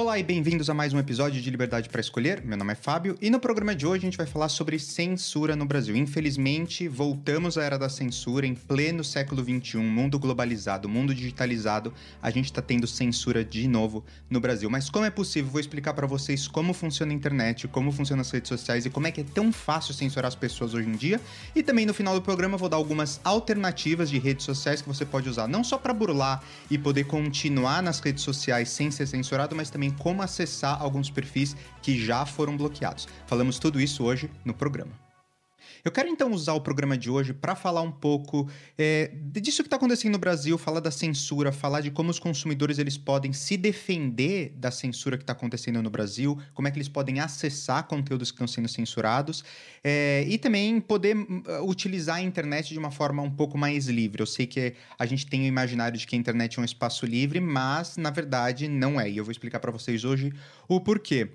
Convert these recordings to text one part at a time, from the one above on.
Olá e bem-vindos a mais um episódio de Liberdade para Escolher. Meu nome é Fábio e no programa de hoje a gente vai falar sobre censura no Brasil. Infelizmente, voltamos à era da censura em pleno século XXI, mundo globalizado, mundo digitalizado. A gente está tendo censura de novo no Brasil. Mas como é possível? Vou explicar para vocês como funciona a internet, como funcionam as redes sociais e como é que é tão fácil censurar as pessoas hoje em dia. E também no final do programa vou dar algumas alternativas de redes sociais que você pode usar, não só para burlar e poder continuar nas redes sociais sem ser censurado, mas também como acessar alguns perfis que já foram bloqueados. Falamos tudo isso hoje no programa. Eu quero então usar o programa de hoje para falar um pouco é, disso que está acontecendo no Brasil, falar da censura, falar de como os consumidores eles podem se defender da censura que está acontecendo no Brasil, como é que eles podem acessar conteúdos que estão sendo censurados é, e também poder uh, utilizar a internet de uma forma um pouco mais livre. Eu sei que a gente tem o imaginário de que a internet é um espaço livre, mas na verdade não é. E eu vou explicar para vocês hoje o porquê.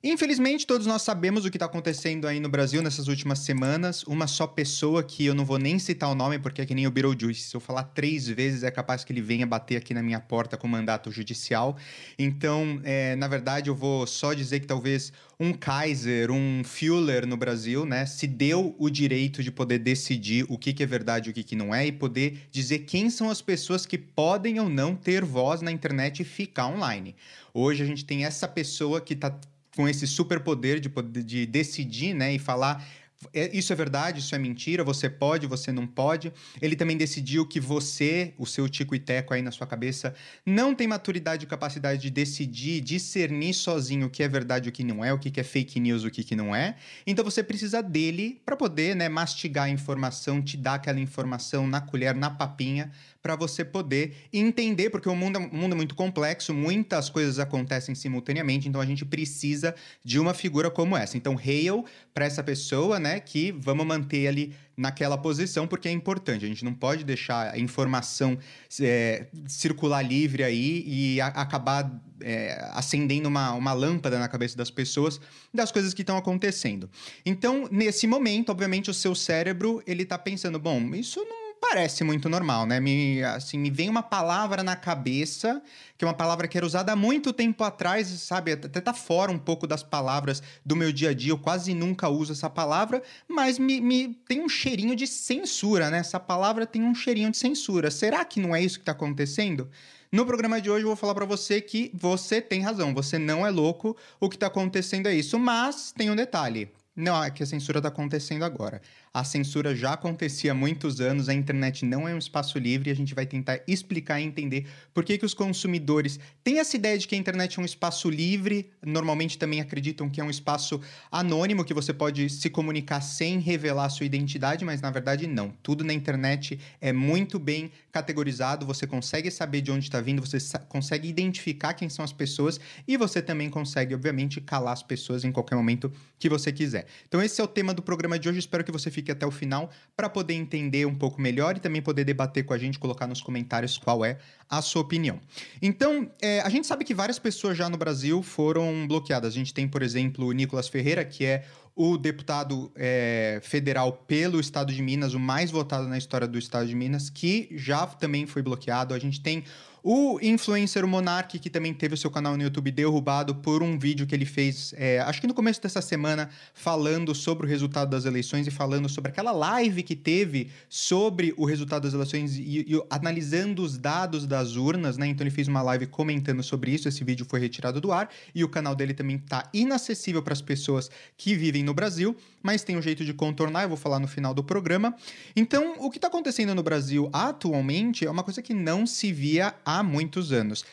Infelizmente, todos nós sabemos o que está acontecendo aí no Brasil nessas últimas semanas. Uma só pessoa que eu não vou nem citar o nome, porque é que nem o Beetlejuice. Se eu falar três vezes, é capaz que ele venha bater aqui na minha porta com mandato judicial. Então, é, na verdade, eu vou só dizer que talvez um Kaiser, um Fuller no Brasil, né, se deu o direito de poder decidir o que, que é verdade e o que, que não é, e poder dizer quem são as pessoas que podem ou não ter voz na internet e ficar online. Hoje a gente tem essa pessoa que está com esse superpoder de, de decidir, né, e falar é, isso é verdade, isso é mentira, você pode, você não pode. Ele também decidiu que você, o seu tico e teco aí na sua cabeça, não tem maturidade e capacidade de decidir, discernir sozinho o que é verdade e o que não é, o que é fake news, o que não é. Então você precisa dele para poder né, mastigar a informação, te dar aquela informação na colher, na papinha, para você poder entender, porque o mundo, é, o mundo é muito complexo, muitas coisas acontecem simultaneamente, então a gente precisa de uma figura como essa. Então, hail para essa pessoa, né, que vamos manter ali naquela posição, porque é importante. A gente não pode deixar a informação é, circular livre aí e a, acabar é, acendendo uma, uma lâmpada na cabeça das pessoas das coisas que estão acontecendo. Então, nesse momento, obviamente, o seu cérebro ele está pensando, bom, isso não parece muito normal, né? Me, assim, me vem uma palavra na cabeça, que é uma palavra que era usada há muito tempo atrás, sabe? Até tá fora um pouco das palavras do meu dia a dia, eu quase nunca uso essa palavra, mas me, me tem um cheirinho de censura, né? Essa palavra tem um cheirinho de censura. Será que não é isso que está acontecendo? No programa de hoje eu vou falar para você que você tem razão, você não é louco, o que está acontecendo é isso, mas tem um detalhe. Não, é que a censura está acontecendo agora. A censura já acontecia há muitos anos, a internet não é um espaço livre e a gente vai tentar explicar e entender por que, que os consumidores têm essa ideia de que a internet é um espaço livre, normalmente também acreditam que é um espaço anônimo, que você pode se comunicar sem revelar sua identidade, mas na verdade não. Tudo na internet é muito bem categorizado, você consegue saber de onde está vindo, você consegue identificar quem são as pessoas e você também consegue, obviamente, calar as pessoas em qualquer momento que você quiser. Então esse é o tema do programa de hoje, espero que você fique até o final para poder entender um pouco melhor e também poder debater com a gente, colocar nos comentários qual é a sua opinião. Então, é, a gente sabe que várias pessoas já no Brasil foram bloqueadas. A gente tem, por exemplo, o Nicolas Ferreira, que é o deputado é, federal pelo estado de Minas, o mais votado na história do estado de Minas, que já também foi bloqueado. A gente tem o influencer Monark, que também teve o seu canal no YouTube derrubado por um vídeo que ele fez, é, acho que no começo dessa semana, falando sobre o resultado das eleições e falando sobre aquela live que teve sobre o resultado das eleições e, e analisando os dados das urnas, né? Então ele fez uma live comentando sobre isso. Esse vídeo foi retirado do ar e o canal dele também está inacessível para as pessoas que vivem no Brasil, mas tem um jeito de contornar, eu vou falar no final do programa. Então, o que está acontecendo no Brasil atualmente é uma coisa que não se via há muitos anos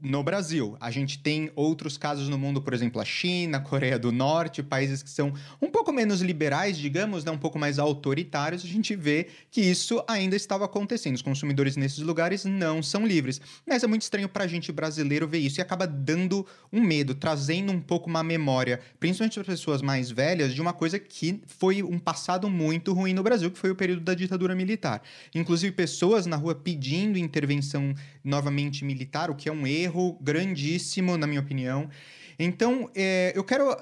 no Brasil. A gente tem outros casos no mundo, por exemplo, a China, Coreia do Norte, países que são um pouco menos liberais, digamos, né, um pouco mais autoritários. A gente vê que isso ainda estava acontecendo. Os consumidores nesses lugares não são livres. Mas é muito estranho para a gente brasileiro ver isso e acaba dando um medo, trazendo um pouco uma memória, principalmente para pessoas mais velhas, de uma coisa que foi um passado muito ruim no Brasil, que foi o período da ditadura militar. Inclusive pessoas na rua pedindo intervenção novamente militar, o que é um erro erro grandíssimo, na minha opinião. Então, é, eu quero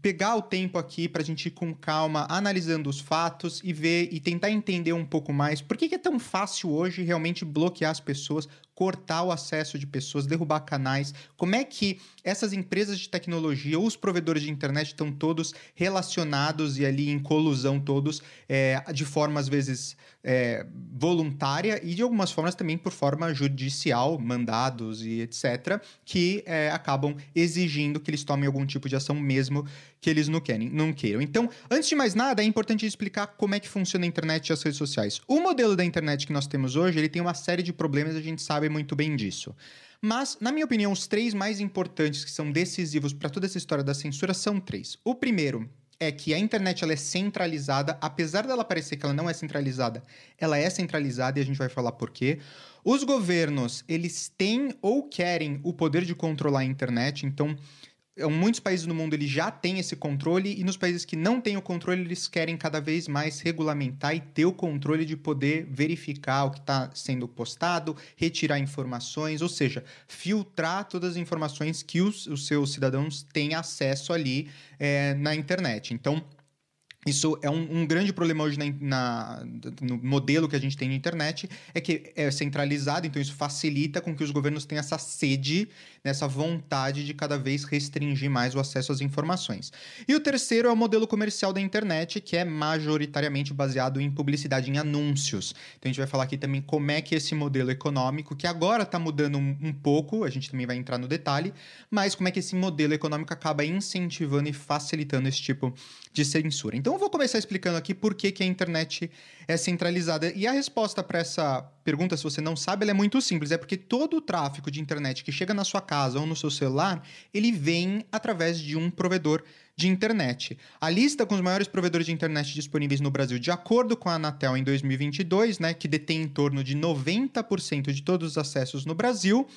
pegar o tempo aqui para a gente ir com calma, analisando os fatos e ver e tentar entender um pouco mais por que, que é tão fácil hoje realmente bloquear as pessoas, cortar o acesso de pessoas, derrubar canais? Como é que essas empresas de tecnologia ou os provedores de internet estão todos relacionados e ali em colusão todos é, de forma às vezes é, voluntária e de algumas formas também por forma judicial, mandados e etc., que é, acabam exigindo que eles tomem algum tipo de ação mesmo que eles não querem, não queiram. Então, antes de mais nada, é importante explicar como é que funciona a internet e as redes sociais. O modelo da internet que nós temos hoje, ele tem uma série de problemas, a gente sabe muito bem disso. Mas, na minha opinião, os três mais importantes que são decisivos para toda essa história da censura são três. O primeiro é que a internet ela é centralizada, apesar dela parecer que ela não é centralizada, ela é centralizada e a gente vai falar por quê. Os governos, eles têm ou querem o poder de controlar a internet, então muitos países no mundo eles já têm esse controle e nos países que não têm o controle eles querem cada vez mais regulamentar e ter o controle de poder verificar o que está sendo postado, retirar informações, ou seja, filtrar todas as informações que os, os seus cidadãos têm acesso ali é, na internet. Então isso é um, um, grande problema hoje na, na, no modelo que a gente tem na internet, é que é centralizado, então isso facilita com que os governos tenham essa sede, nessa vontade de cada vez restringir mais o acesso às informações. E o terceiro é o modelo comercial da internet, que é majoritariamente baseado em publicidade, em anúncios. Então a gente vai falar aqui também como é que esse modelo econômico, que agora está mudando um, um pouco, a gente também vai entrar no detalhe, mas como é que esse modelo econômico acaba incentivando e facilitando esse tipo de censura. Então eu vou começar explicando aqui por que, que a internet é centralizada. E a resposta para essa pergunta, se você não sabe, é muito simples. É porque todo o tráfego de internet que chega na sua casa ou no seu celular, ele vem através de um provedor de internet. A lista com os maiores provedores de internet disponíveis no Brasil, de acordo com a Anatel em 2022, né, que detém em torno de 90% de todos os acessos no Brasil,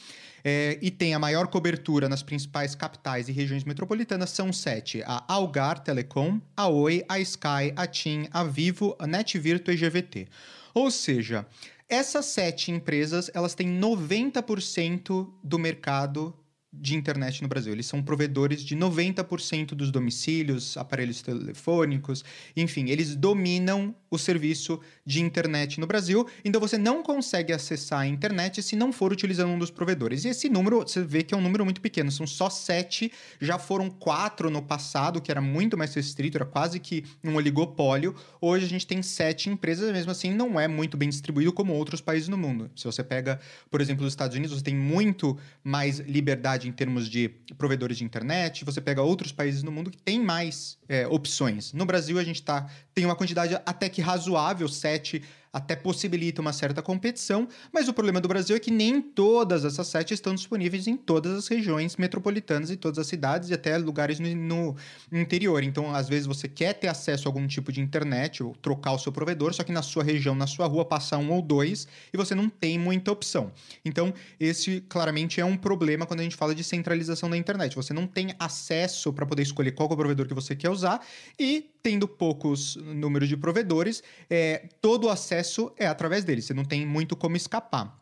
é, e tem a maior cobertura nas principais capitais e regiões metropolitanas são sete: a Algar Telecom, a Oi, a Sky, a TIM, a Vivo, a NetVirtua e GVT. Ou seja, essas sete empresas elas têm 90% do mercado de internet no Brasil. Eles são provedores de 90% dos domicílios, aparelhos telefônicos, enfim, eles dominam o serviço de internet no Brasil. Então você não consegue acessar a internet se não for utilizando um dos provedores. E esse número, você vê que é um número muito pequeno, são só sete, já foram quatro no passado, que era muito mais restrito, era quase que um oligopólio. Hoje a gente tem sete empresas, mesmo assim não é muito bem distribuído como outros países no mundo. Se você pega, por exemplo, os Estados Unidos, você tem muito mais liberdade em termos de provedores de internet, você pega outros países no mundo que tem mais é, opções. No Brasil, a gente tá, tem uma quantidade até que razoável, sete até possibilita uma certa competição, mas o problema do Brasil é que nem todas essas sete estão disponíveis em todas as regiões metropolitanas e todas as cidades e até lugares no, no, interior. Então, às vezes você quer ter acesso a algum tipo de internet ou trocar o seu provedor, só que na sua região, na sua rua, passa um ou dois e você não tem muita opção. Então, esse claramente é um problema quando a gente fala de centralização da internet. Você não tem acesso para poder escolher qual é o provedor que você quer usar e tendo poucos números de provedores, é, todo o acesso é através deles. Você não tem muito como escapar.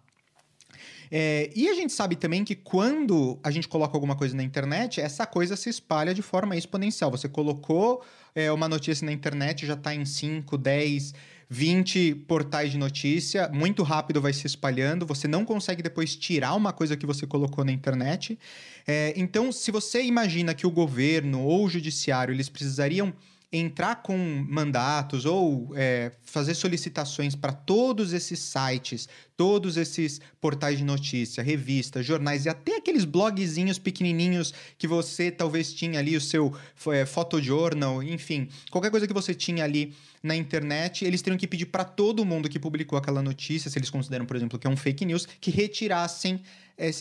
É, e a gente sabe também que quando a gente coloca alguma coisa na internet, essa coisa se espalha de forma exponencial. Você colocou é, uma notícia na internet, já está em 5, 10, 20 portais de notícia, muito rápido vai se espalhando, você não consegue depois tirar uma coisa que você colocou na internet. É, então, se você imagina que o governo ou o judiciário eles precisariam entrar com mandatos ou é, fazer solicitações para todos esses sites, todos esses portais de notícia, revistas, jornais e até aqueles blogzinhos pequenininhos que você talvez tinha ali o seu é, photojournal, enfim, qualquer coisa que você tinha ali na internet, eles teriam que pedir para todo mundo que publicou aquela notícia, se eles consideram, por exemplo, que é um fake news, que retirassem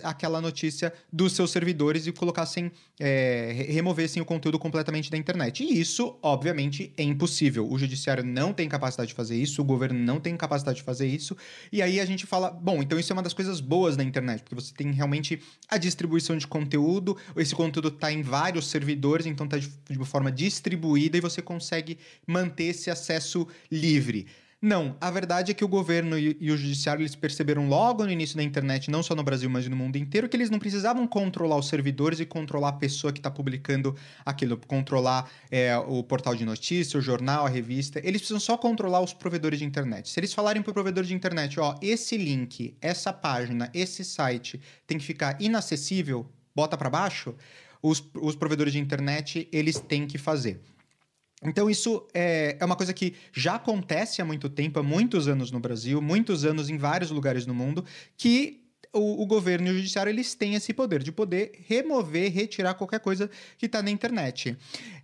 aquela notícia dos seus servidores e colocassem, é, removessem o conteúdo completamente da internet. E isso, obviamente, é impossível. O judiciário não tem capacidade de fazer isso, o governo não tem capacidade de fazer isso. E aí a gente fala, bom, então isso é uma das coisas boas da internet, porque você tem realmente a distribuição de conteúdo, esse conteúdo está em vários servidores, então está de, de forma distribuída e você consegue manter esse acesso livre. Não, a verdade é que o governo e, e, o judiciário eles perceberam logo no início da internet, não só no Brasil, mas no mundo inteiro, que eles não precisavam controlar os servidores e controlar a pessoa que está publicando aquilo, controlar é, o portal de notícia, o jornal, a revista. Eles precisam só controlar os provedores de internet. Se eles falarem para o provedor de internet, ó, esse link, essa página, esse site tem que ficar inacessível, bota para baixo, os, os provedores de internet eles têm que fazer. Então, isso é, é uma coisa que já acontece há muito tempo, há muitos anos no Brasil, muitos anos em vários lugares no mundo, que o, o, governo e o judiciário eles têm esse poder de poder remover, retirar qualquer coisa que está na internet.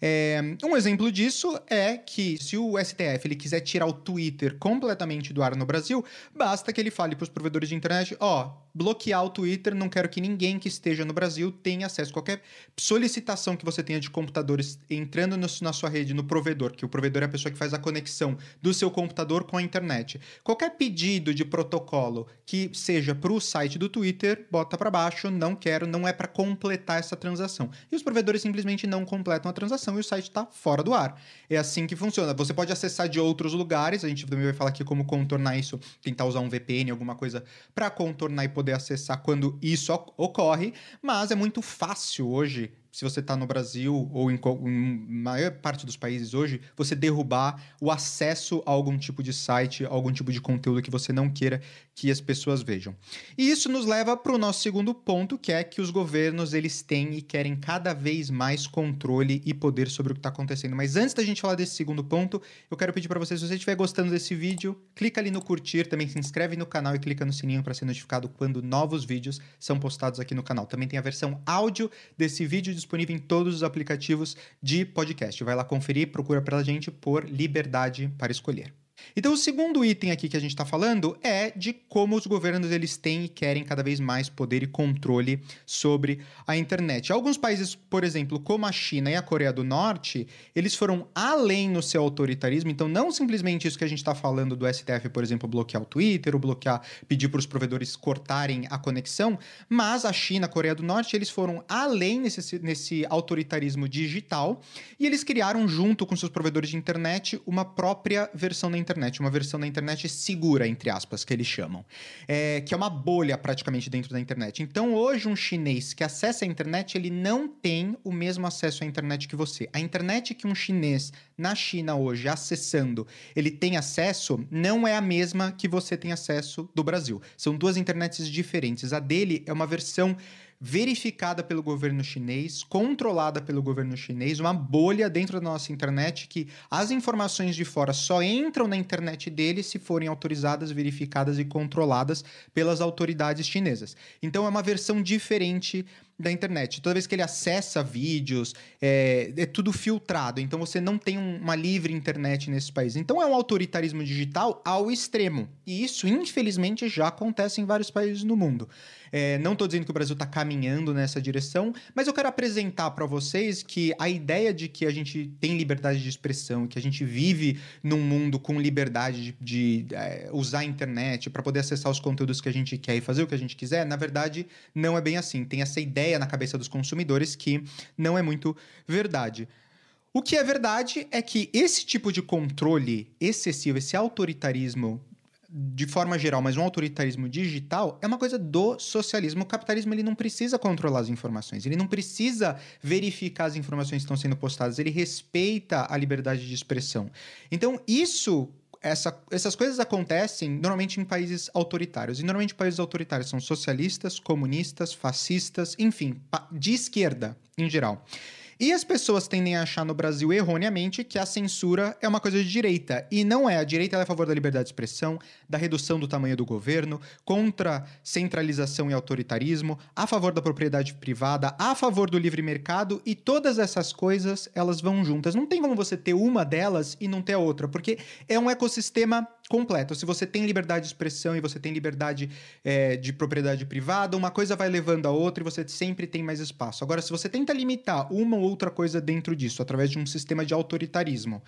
É, um exemplo disso é que se o STF ele quiser tirar o Twitter completamente do ar no Brasil, basta que ele fale para os provedores de internet, ó, oh, bloquear o Twitter, não quero que ninguém que esteja no Brasil tenha acesso qualquer solicitação que você tenha de computadores entrando no, na sua rede, no provedor, que o provedor é a pessoa que faz a conexão do seu computador com a internet. Qualquer pedido de protocolo que seja para o site do Twitter, bota para baixo, não quero, não é para completar essa transação. E os provedores simplesmente não completam a transação e o site está fora do ar. É assim que funciona. Você pode acessar de outros lugares, a gente também vai falar aqui como contornar isso, tentar usar um VPN, alguma coisa para contornar e poder poder acessar quando isso ocorre, mas é muito fácil hoje se você está no Brasil ou em, em, maior parte dos países hoje, você derrubar o acesso a algum tipo de site, algum tipo de conteúdo que você não queira que as pessoas vejam. E isso nos leva para o nosso segundo ponto, que é que os governos eles têm e querem cada vez mais controle e poder sobre o que está acontecendo. Mas antes da gente falar desse segundo ponto, eu quero pedir para vocês, se você estiver gostando desse vídeo, clica ali no curtir, também se inscreve no canal e clica no sininho para ser notificado quando novos vídeos são postados aqui no canal. Também tem a versão áudio desse vídeo disponível em todos os aplicativos de podcast. Vai lá conferir, procura pela gente por Liberdade para Escolher. Então, o segundo item aqui que a gente está falando é de como os governos eles têm e querem cada vez mais poder e controle sobre a internet. Alguns países, por exemplo, como a China e a Coreia do Norte, eles foram além no seu autoritarismo. Então, não simplesmente isso que a gente está falando do STF, por exemplo, bloquear o Twitter ou bloquear, pedir para os provedores cortarem a conexão, mas a China, a Coreia do Norte, eles foram além nesse, nesse autoritarismo digital e eles criaram, junto com seus provedores de internet, uma própria versão da internet internet, uma versão da internet segura, entre aspas, que eles chamam, é, que é uma bolha praticamente dentro da internet. Então, hoje, um chinês que acessa a internet, ele não tem o mesmo acesso à internet que você. A internet que um chinês na China hoje acessando, ele tem acesso, não é a mesma que você tem acesso do Brasil. São duas internets diferentes. A dele é uma versão verificada pelo governo chinês, controlada pelo governo chinês, uma bolha dentro da nossa internet que as informações de fora só entram na internet dele se forem autorizadas, verificadas e controladas pelas autoridades chinesas. Então é uma versão diferente da internet. Toda vez que ele acessa vídeos, é, é tudo filtrado. Então você não tem uma livre internet nesse país. Então é um autoritarismo digital ao extremo. E isso, infelizmente, já acontece em vários países no mundo. É, não estou dizendo que o Brasil está caminhando nessa direção, mas eu quero apresentar para vocês que a ideia de que a gente tem liberdade de expressão, que a gente vive num mundo com liberdade de, de é, usar a internet para poder acessar os conteúdos que a gente quer e fazer o que a gente quiser, na verdade, não é bem assim. Tem essa ideia na cabeça dos consumidores que não é muito verdade. O que é verdade é que esse tipo de controle excessivo, esse autoritarismo de forma geral, mas um autoritarismo digital é uma coisa do socialismo. O capitalismo ele não precisa controlar as informações, ele não precisa verificar as informações que estão sendo postadas, ele respeita a liberdade de expressão. Então, isso essa, essas coisas acontecem normalmente em países autoritários. E normalmente países autoritários são socialistas, comunistas, fascistas, enfim, de esquerda em geral. E as pessoas tendem a achar no Brasil erroneamente que a censura é uma coisa de direita. E não é. A direita é a favor da liberdade de expressão, da redução do tamanho do governo, contra centralização e autoritarismo, a favor da propriedade privada, a favor do livre mercado e todas essas coisas elas vão juntas. Não tem como você ter uma delas e não ter a outra, porque é um ecossistema completo. Se você tem liberdade de expressão e você tem liberdade é, de propriedade privada, uma coisa vai levando a outra e você sempre tem mais espaço. Agora, se você tenta limitar uma ou outra coisa dentro disso através de um sistema de autoritarismo,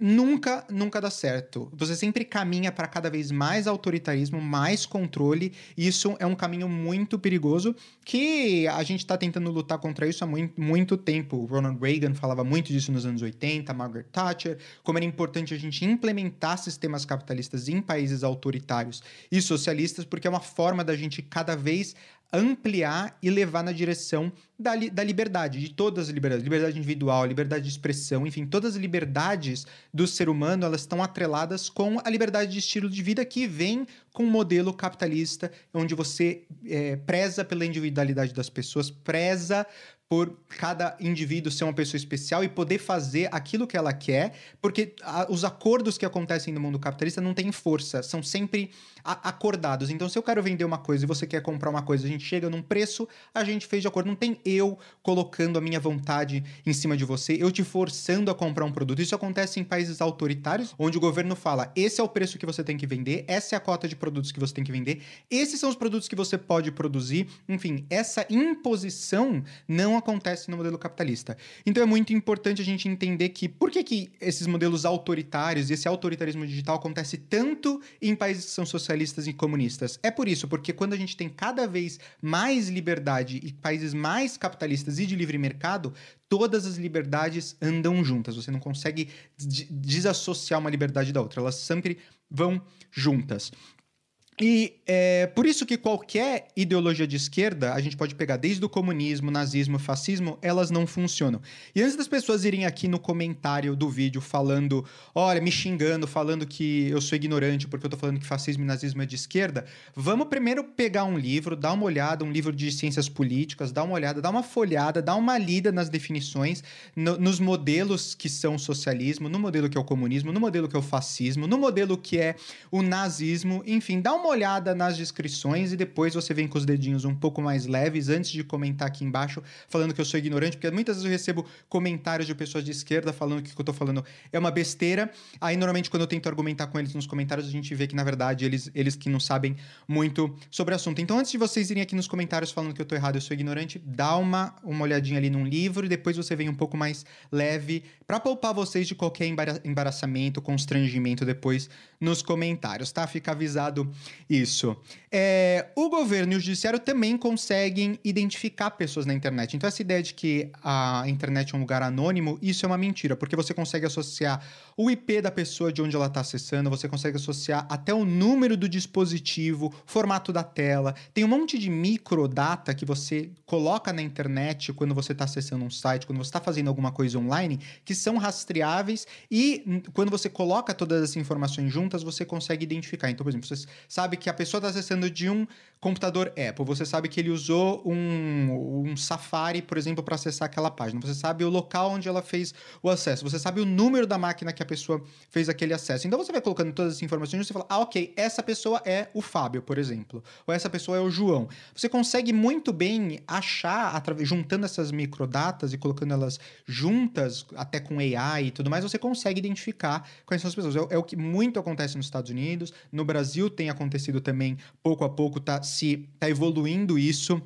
nunca, nunca dá certo. Você sempre caminha para cada vez mais autoritarismo, mais controle. Isso é um caminho muito perigoso que a gente está tentando lutar contra isso há muito, muito tempo. Ronald Reagan falava muito disso nos anos 80, Margaret Thatcher, como era importante a gente implementar sistemas capitalistas em países autoritários e socialistas, porque é uma forma da gente cada vez ampliar e levar na direção da, li da liberdade, de todas as liberdades, liberdade individual, liberdade de expressão, enfim, todas as liberdades do ser humano, elas estão atreladas com a liberdade de estilo de vida que vem com um modelo capitalista, onde você é, preza pela individualidade das pessoas, preza por cada indivíduo ser uma pessoa especial e poder fazer aquilo que ela quer, porque a, os acordos que acontecem no mundo capitalista não têm força, são sempre a, acordados. Então, se eu quero vender uma coisa e você quer comprar uma coisa, a gente chega num preço, a gente fez de acordo. Não tem eu colocando a minha vontade em cima de você, eu te forçando a comprar um produto. Isso acontece em países autoritários, onde o governo fala: esse é o preço que você tem que vender, essa é a cota de produtos que você tem que vender, esses são os produtos que você pode produzir. Enfim, essa imposição não acontece no modelo capitalista. Então é muito importante a gente entender que por que, que esses modelos autoritários e esse autoritarismo digital acontece tanto em países que são socialistas e comunistas. É por isso, porque quando a gente tem cada vez mais liberdade e países mais capitalistas e de livre mercado, todas as liberdades andam juntas. Você não consegue desassociar uma liberdade da outra. Elas sempre vão juntas. E é por isso que qualquer ideologia de esquerda, a gente pode pegar desde o comunismo, nazismo, fascismo, elas não funcionam. E antes das pessoas irem aqui no comentário do vídeo falando, olha, me xingando, falando que eu sou ignorante porque eu tô falando que fascismo e nazismo é de esquerda, vamos primeiro pegar um livro, dar uma olhada, um livro de ciências políticas, dar uma olhada, dar uma folhada, dar uma lida nas definições, no, nos modelos que são socialismo, no modelo que é o comunismo, no modelo que é o fascismo, no modelo que é o nazismo, enfim, dá uma uma olhada nas descrições e depois você vem com os dedinhos um pouco mais leves antes de comentar aqui embaixo falando que eu sou ignorante, porque muitas vezes eu recebo comentários de pessoas de esquerda falando que o que eu tô falando é uma besteira. Aí normalmente quando eu tento argumentar com eles nos comentários, a gente vê que na verdade eles, eles que não sabem muito sobre o assunto. Então antes de vocês irem aqui nos comentários falando que eu tô errado, eu sou ignorante, dá uma, uma olhadinha ali num livro e depois você vem um pouco mais leve para poupar vocês de qualquer embaraçamento, constrangimento depois nos comentários, tá? Fica avisado isso. É, o governo e o judiciário também conseguem identificar pessoas na internet. Então, essa ideia de que a internet é um lugar anônimo, isso é uma mentira, porque você consegue associar o IP da pessoa de onde ela está acessando, você consegue associar até o número do dispositivo, formato da tela. Tem um monte de microdata que você coloca na internet quando você está acessando um site, quando você está fazendo alguma coisa online, que são rastreáveis e quando você coloca todas essas informações juntas, você consegue identificar. Então, por exemplo, você sabe que a pessoa está acessando de um computador Apple, você sabe que ele usou um, um Safari, por exemplo, para acessar aquela página. Você sabe o local onde ela fez o acesso. Você sabe o número da máquina que a pessoa fez aquele acesso. Então você vai colocando todas as informações e você fala: ah, ok, essa pessoa é o Fábio, por exemplo. Ou essa pessoa é o João. Você consegue muito bem achar, juntando essas microdatas e colocando elas juntas, até com AI e tudo mais, você consegue identificar quais são as pessoas. É, é o que muito acontece nos Estados Unidos. No Brasil tem acontecido também, pouco a pouco, tá se tá evoluindo isso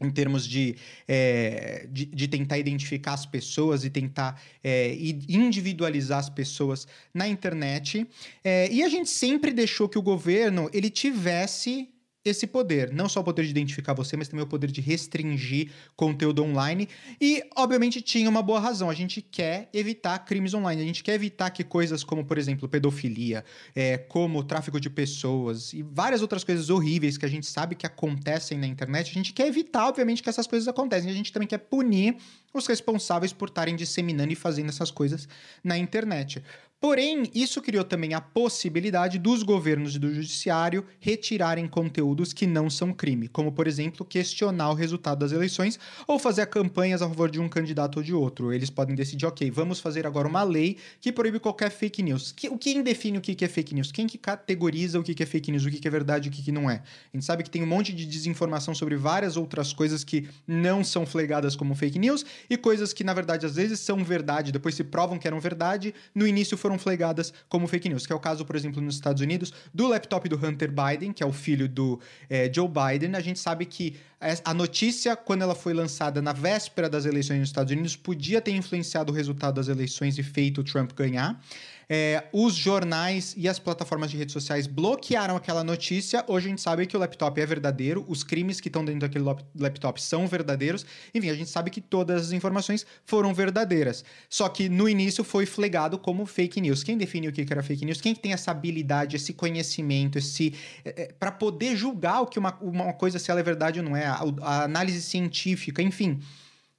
em termos de, é, de, de, tentar identificar as pessoas e tentar é, individualizar as pessoas na internet. É, e a gente sempre deixou que o governo ele tivesse esse poder, não só o poder de identificar você, mas também o poder de restringir conteúdo online. E, obviamente, tinha uma boa razão. A gente quer evitar crimes online. A gente quer evitar que coisas como, por exemplo, pedofilia, é, como tráfico de pessoas e várias outras coisas horríveis que a gente sabe que acontecem na internet, a gente quer evitar, obviamente, que essas coisas acontecem. A gente também quer punir os responsáveis por estarem disseminando e fazendo essas coisas na internet. Porém, isso criou também a possibilidade dos governos e do judiciário retirarem conteúdos que não são crime, como, por exemplo, questionar o resultado das eleições ou fazer campanhas a favor de um candidato ou de outro. Eles podem decidir, ok, vamos fazer agora uma lei que proíbe qualquer fake news. O quem define o que é fake news? Quem que categoriza o que é fake news, o que é verdade e o que não é? A gente sabe que tem um monte de desinformação sobre várias outras coisas que não são flegadas como fake news e coisas que, na verdade, às vezes são verdade, depois se provam que eram verdade, no início foram foram flagradas como fake news, que é o caso, por exemplo, nos Estados Unidos, do laptop do Hunter Biden, que é o filho do é, Joe Biden. A gente sabe que a notícia, quando ela foi lançada na véspera das eleições nos Estados Unidos, podia ter influenciado o resultado das eleições e feito o Trump ganhar. É, os jornais e as plataformas de redes sociais bloquearam aquela notícia. Hoje a gente sabe que o laptop é verdadeiro, os crimes que estão dentro daquele laptop são verdadeiros. Enfim, a gente sabe que todas as informações foram verdadeiras. Só que no início foi flegado como fake news. Quem definiu o que era fake news? Quem tem essa habilidade, esse conhecimento, esse é, é para poder julgar o que uma, uma coisa se ela é verdade ou não é, a, a análise científica, enfim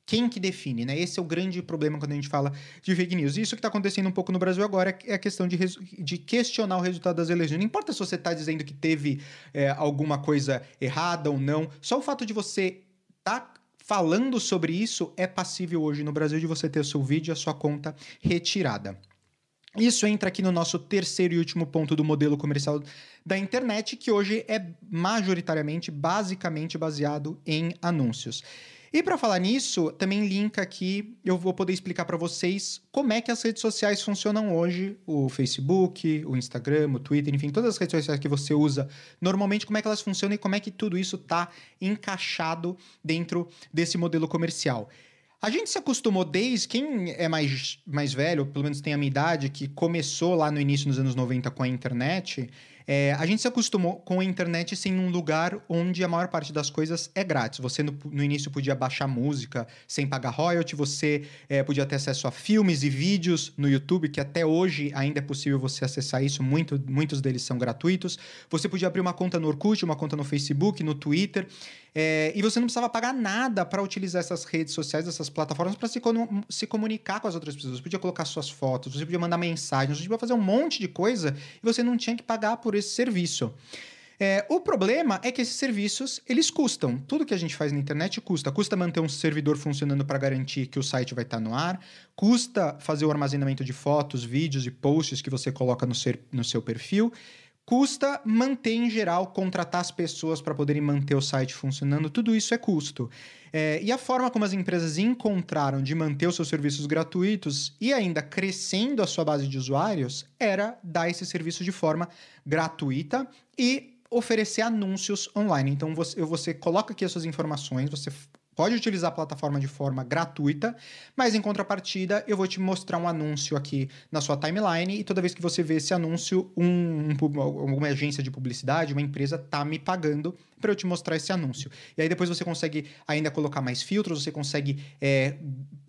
quem que define, né? Esse é o grande problema quando a gente fala de fake news. Isso que está acontecendo um pouco no Brasil agora é a questão de, de questionar o resultado das eleições. Não importa se você está dizendo que teve é, alguma coisa errada ou não, só o fato de você estar tá falando sobre isso é passível hoje no Brasil de você ter o seu vídeo e a sua conta retirada. Isso entra aqui no nosso terceiro e último ponto do modelo comercial da internet, que hoje é majoritariamente, basicamente baseado em anúncios. E para falar nisso, também linka aqui, eu vou poder explicar para vocês como é que as redes sociais funcionam hoje, o Facebook, o Instagram, o Twitter, enfim, todas as redes sociais que você usa normalmente, como é que elas funcionam e como é que tudo isso está encaixado dentro desse modelo comercial. A gente se acostumou desde quem é mais, mais velho, pelo menos tem a minha idade, que começou lá no início dos anos 90 com a internet, é, a gente se acostumou com a internet sem um lugar onde a maior parte das coisas é grátis. Você no, no início podia baixar música sem pagar royalty, você é, podia ter acesso a filmes e vídeos no YouTube, que até hoje ainda é possível você acessar isso, muito, muitos deles são gratuitos. Você podia abrir uma conta no Orkut, uma conta no Facebook, no Twitter. É, e você não precisava pagar nada para utilizar essas redes sociais, essas plataformas, para se, se comunicar com as outras pessoas. Você podia colocar suas fotos, você podia mandar mensagens, você podia fazer um monte de coisa e você não tinha que pagar por esse serviço. É, o problema é que esses serviços, eles custam. Tudo que a gente faz na internet custa. Custa manter um servidor funcionando para garantir que o site vai estar tá no ar. Custa fazer o armazenamento de fotos, vídeos e posts que você coloca no, ser, no seu perfil. Custa manter em geral, contratar as pessoas para poderem manter o site funcionando, tudo isso é custo. É, e a forma como as empresas encontraram de manter os seus serviços gratuitos e ainda crescendo a sua base de usuários era dar esse serviço de forma gratuita e oferecer anúncios online. Então você, você coloca aqui as suas informações, você pode utilizar a plataforma de forma gratuita, mas em contrapartida eu vou te mostrar um anúncio aqui na sua timeline e toda vez que você vê esse anúncio, um, um, uma agência de publicidade, uma empresa tá me pagando para eu te mostrar esse anúncio. E aí depois você consegue ainda colocar mais filtros, você consegue é,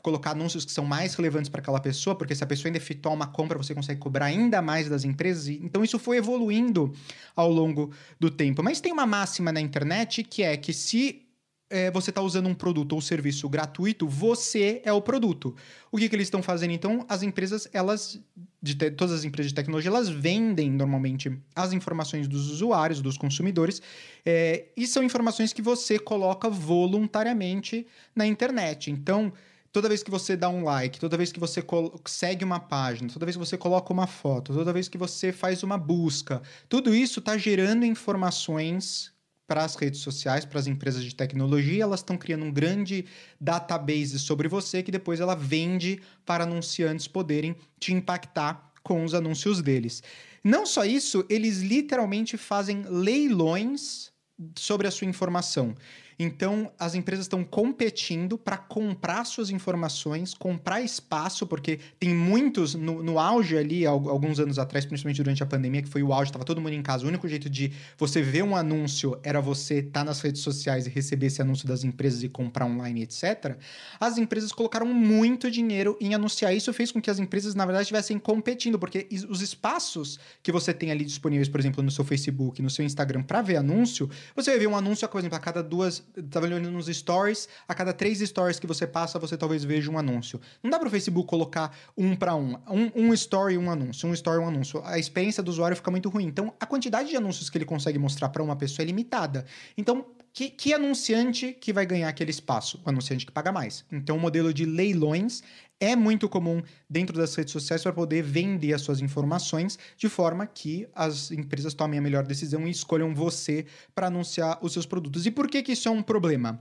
colocar anúncios que são mais relevantes para aquela pessoa, porque se a pessoa ainda efetuar uma compra, você consegue cobrar ainda mais das empresas. Então isso foi evoluindo ao longo do tempo. Mas tem uma máxima na internet que é que se é, você está usando um produto ou serviço gratuito, você é o produto. O que, que eles estão fazendo então? As empresas, elas, de te, todas as empresas de tecnologia, elas vendem normalmente as informações dos usuários, dos consumidores, é, e são informações que você coloca voluntariamente na internet. Então, toda vez que você dá um like, toda vez que você segue uma página, toda vez que você coloca uma foto, toda vez que você faz uma busca, tudo isso está gerando informações para as redes sociais, para as empresas de tecnologia, elas estão criando um grande database sobre você que depois ela vende para anunciantes poderem te impactar com os anúncios deles. Não só isso, eles literalmente fazem leilões sobre a sua informação. Então, as empresas estão competindo para comprar suas informações, comprar espaço, porque tem muitos no, no, auge ali, alguns anos atrás, principalmente durante a pandemia, que foi o auge, estava todo mundo em casa. O único jeito de você ver um anúncio era você estar tá nas redes sociais e receber esse anúncio das empresas e comprar online, etc. As empresas colocaram muito dinheiro em anunciar. Isso fez com que as empresas, na verdade, estivessem competindo, porque os espaços que você tem ali disponíveis, por exemplo, no seu Facebook, no seu Instagram, para ver anúncio, você vai ver um anúncio, por exemplo, a cada duas estava olhando nos stories, a cada três stories que você passa, você talvez veja um anúncio. Não dá para o Facebook colocar um para um. um. Um story, um anúncio. Um story, um anúncio. A experiência do usuário fica muito ruim. Então, a quantidade de anúncios que ele consegue mostrar para uma pessoa é limitada. Então, que, que, anunciante que vai ganhar aquele espaço? O anunciante que paga mais. Então, o modelo de leilões é muito comum dentro das redes sociais para poder vender as suas informações de forma que as empresas tomem a melhor decisão e escolham você para anunciar os seus produtos. E por que, que isso é um problema?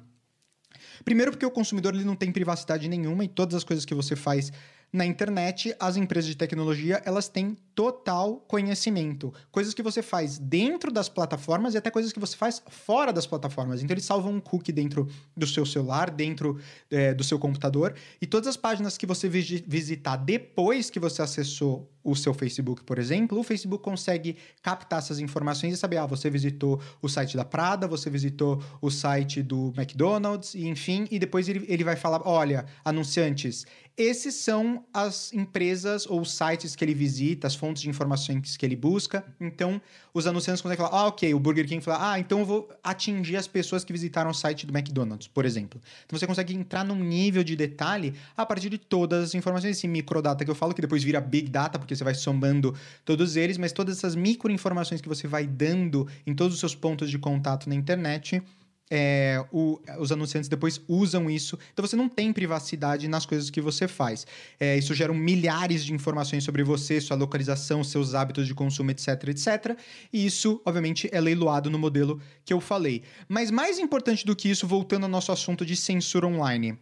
Primeiro, porque o consumidor ele não tem privacidade nenhuma e todas as coisas que você faz na internet, as empresas de tecnologia, elas têm total conhecimento. Coisas que você faz dentro das plataformas e até coisas que você faz fora das plataformas. Então, eles salvam um cookie dentro do seu celular, dentro é, do seu computador. E todas as páginas que você visitar depois que você acessou o seu Facebook, por exemplo, o Facebook consegue captar essas informações e saber, ah, você visitou o site da Prada, você visitou o site do McDonald's, e enfim, e depois ele, ele vai falar, olha, anunciantes, esses são as empresas ou sites que ele visita, as fontes de informações que ele busca. Então, os anunciantes conseguem falar: ah, ok, o Burger King fala: ah, então eu vou atingir as pessoas que visitaram o site do McDonald's, por exemplo. Então, você consegue entrar num nível de detalhe a partir de todas as informações, esse microdata que eu falo, que depois vira big data, porque você vai somando todos eles, mas todas essas microinformações que você vai dando em todos os seus pontos de contato na internet é, o, os anunciantes depois usam isso. Então você não tem privacidade nas coisas que você faz. É, isso gera milhares de informações sobre você, sua localização, seus hábitos de consumo, etc, etc. E isso, obviamente, é leiloado no modelo que eu falei. Mas mais importante do que isso, voltando ao nosso assunto de censura online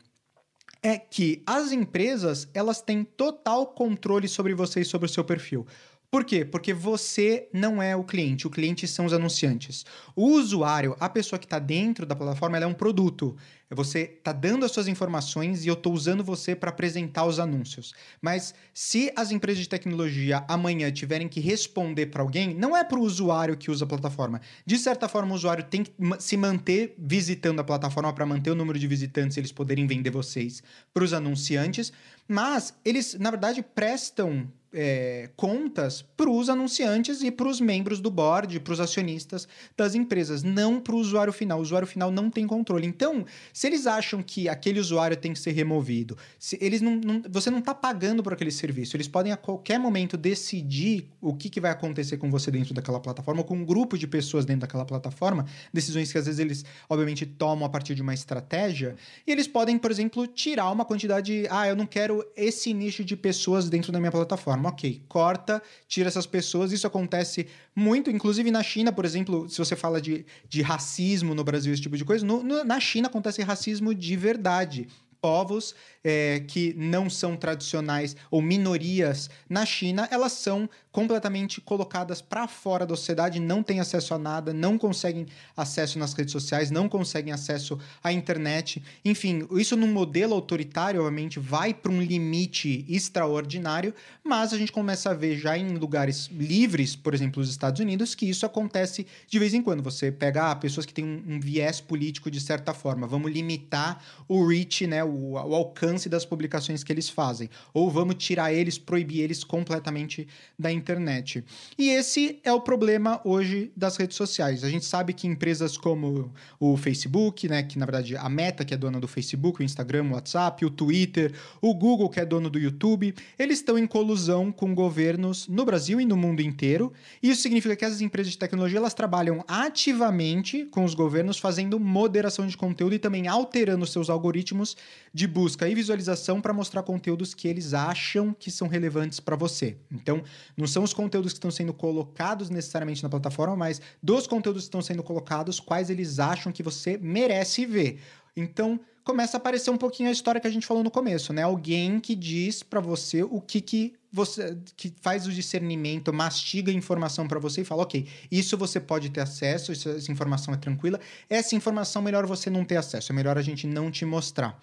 é que as empresas elas têm total controle sobre você e sobre o seu perfil. Por quê? Porque você não é o cliente, o cliente são os anunciantes. O usuário, a pessoa que está dentro da plataforma, ela é um produto. Você está dando as suas informações e eu estou usando você para apresentar os anúncios. Mas se as empresas de tecnologia amanhã tiverem que responder para alguém, não é para o usuário que usa a plataforma. De certa forma, o usuário tem que se manter visitando a plataforma para manter o número de visitantes e eles poderem vender vocês para os anunciantes. Mas eles, na verdade, prestam é, contas para os anunciantes e para os membros do board, para os acionistas das empresas, não para o usuário final. O usuário final não tem controle. Então, se eles acham que aquele usuário tem que ser removido, se eles não, não você não está pagando por aquele serviço, eles podem a qualquer momento decidir o que, que vai acontecer com você dentro daquela plataforma, ou com um grupo de pessoas dentro daquela plataforma, decisões que às vezes eles, obviamente, tomam a partir de uma estratégia, e eles podem, por exemplo, tirar uma quantidade, ah, eu não quero esse nicho de pessoas dentro da minha plataforma ok, corta, tira essas pessoas. Isso acontece muito, inclusive na China, por exemplo, se você fala de, de racismo no Brasil, esse tipo de coisa, no, no, na China acontece racismo de verdade. Povos é, que não são tradicionais ou minorias na China, elas são completamente colocadas para fora da sociedade, não têm acesso a nada, não conseguem acesso nas redes sociais, não conseguem acesso à internet. Enfim, isso num modelo autoritário, obviamente, vai para um limite extraordinário, mas a gente começa a ver já em lugares livres, por exemplo, os Estados Unidos, que isso acontece de vez em quando. Você pega ah, pessoas que têm um, um viés político de certa forma, vamos limitar o reach, né, o, o alcance das publicações que eles fazem, ou vamos tirar eles, proibir eles completamente da internet internet. E esse é o problema hoje das redes sociais. A gente sabe que empresas como o Facebook, né, que na verdade a Meta, que é dona do Facebook, o Instagram, o WhatsApp, o Twitter, o Google, que é dono do YouTube, eles estão em colusão com governos no Brasil e no mundo inteiro. Isso significa que essas empresas de tecnologia elas trabalham ativamente com os governos, fazendo moderação de conteúdo e também alterando seus algoritmos de busca e visualização para mostrar conteúdos que eles acham que são relevantes para você. Então, não são os conteúdos que estão sendo colocados necessariamente na plataforma, mas dos conteúdos que estão sendo colocados, quais eles acham que você merece ver. Então, começa a aparecer um pouquinho a história que a gente falou no começo, né? Alguém que diz para você o que que você que faz o discernimento, mastiga a informação para você e fala, ok, isso você pode ter acesso, essa informação é tranquila. Essa informação melhor você não ter acesso, é melhor a gente não te mostrar.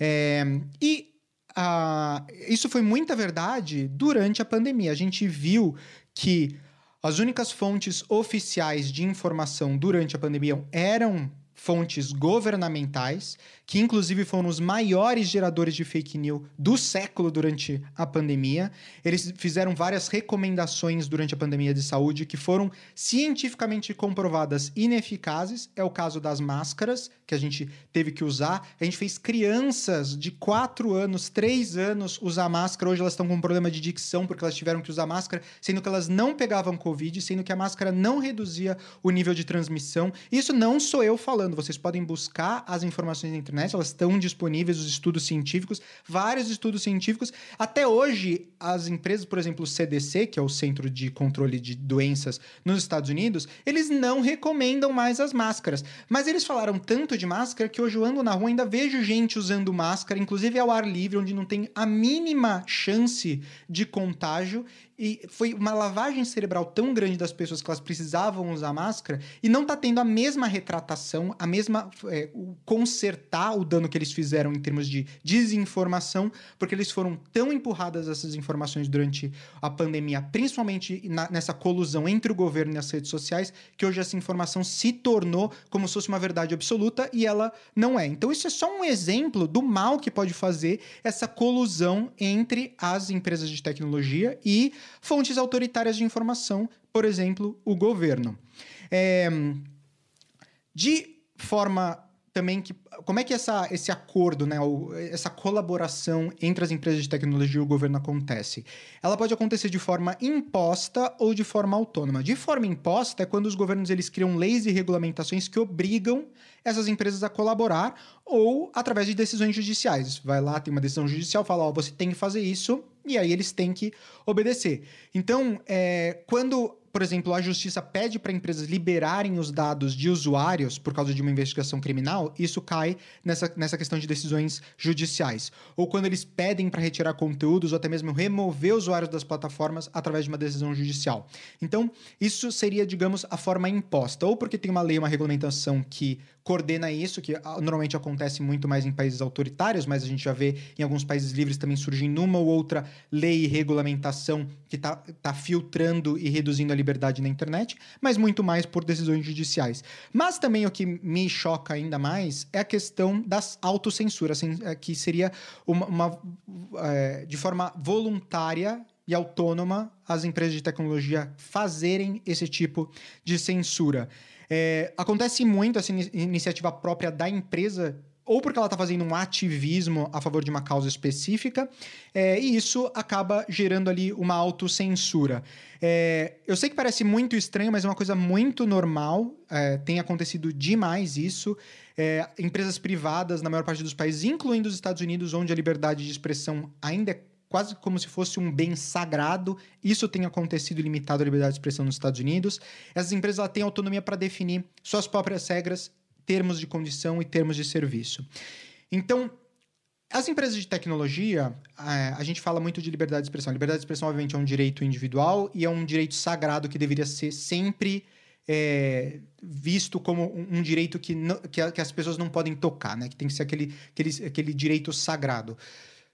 É, e isso foi muita verdade durante a pandemia. A gente viu que as únicas fontes oficiais de informação durante a pandemia eram fontes governamentais que inclusive foram os maiores geradores de fake news do século durante a pandemia. Eles fizeram várias recomendações durante a pandemia de saúde que foram cientificamente comprovadas ineficazes. É o caso das máscaras, que a gente teve que usar. A gente fez crianças de 4 anos, 3 anos usar máscara. Hoje elas estão com um problema de dicção porque elas tiveram que usar máscara, sendo que elas não pegavam Covid, sendo que a máscara não reduzia o nível de transmissão. Isso não sou eu falando falando, vocês podem buscar as informações na internet, elas estão disponíveis, os estudos científicos, vários estudos científicos. Até hoje, as empresas, por exemplo, o CDC, que é o Centro de Controle de Doenças nos Estados Unidos, eles não recomendam mais as máscaras. Mas eles falaram tanto de máscara que hoje eu ando na rua ainda vejo gente usando máscara, inclusive ao ar livre, onde não tem a mínima chance de contágio e foi uma lavagem cerebral tão grande das pessoas que elas precisavam usar máscara e não tá tendo a mesma retratação, a mesma é, o consertar o dano que eles fizeram em termos de desinformação, porque eles foram tão empurradas essas informações durante a pandemia, principalmente na, nessa colusão entre o governo e as redes sociais, que hoje essa informação se tornou como se fosse uma verdade absoluta e ela não é. Então isso é só um exemplo do mal que pode fazer essa colusão entre as empresas de tecnologia e fontes autoritárias de informação, por exemplo, o governo. É, de forma também que como é que essa, esse acordo, né, essa colaboração entre as empresas de tecnologia e o governo acontece? Ela pode acontecer de forma imposta ou de forma autônoma. De forma imposta é quando os governos eles criam leis e regulamentações que obrigam essas empresas a colaborar ou através de decisões judiciais. Vai lá, tem uma decisão judicial, fala, ó, você tem que fazer isso, e aí eles têm que obedecer. Então, é, quando por exemplo, a justiça pede para empresas liberarem os dados de usuários por causa de uma investigação criminal, isso cai nessa, nessa questão de decisões judiciais. Ou quando eles pedem para retirar conteúdos ou até mesmo remover usuários das plataformas através de uma decisão judicial. Então, isso seria, digamos, a forma imposta. Ou porque tem uma lei, uma regulamentação que coordena isso, que ah, normalmente acontece muito mais em países autoritários, mas a gente já vê em alguns países livres também surgindo uma ou outra lei e regulamentação que está tá filtrando e reduzindo a liberdade na internet, mas muito mais por decisões judiciais. Mas também o que me choca ainda mais é a questão das autocensuras, assim, é, que seria uma, uma é, de forma voluntária e autônoma as empresas de tecnologia fazerem esse tipo de censura. É, acontece muito essa in iniciativa própria da empresa ou porque ela está fazendo um ativismo a favor de uma causa específica, é, e isso acaba gerando ali uma autocensura. É, eu sei que parece muito estranho, mas é uma coisa muito normal, é, tem acontecido demais isso. É, empresas privadas, na maior parte dos países, incluindo os Estados Unidos, onde a liberdade de expressão ainda é quase como se fosse um bem sagrado. Isso tem acontecido limitado à liberdade de expressão nos Estados Unidos. Essas empresas têm autonomia para definir suas próprias regras, termos de condição e termos de serviço. Então, as empresas de tecnologia, a gente fala muito de liberdade de expressão. liberdade de expressão, obviamente, é um direito individual e é um direito sagrado que deveria ser sempre é, visto como um, direito que, não, que, as pessoas não podem tocar, né? Que tem que ser aquele, aquele, aquele direito sagrado.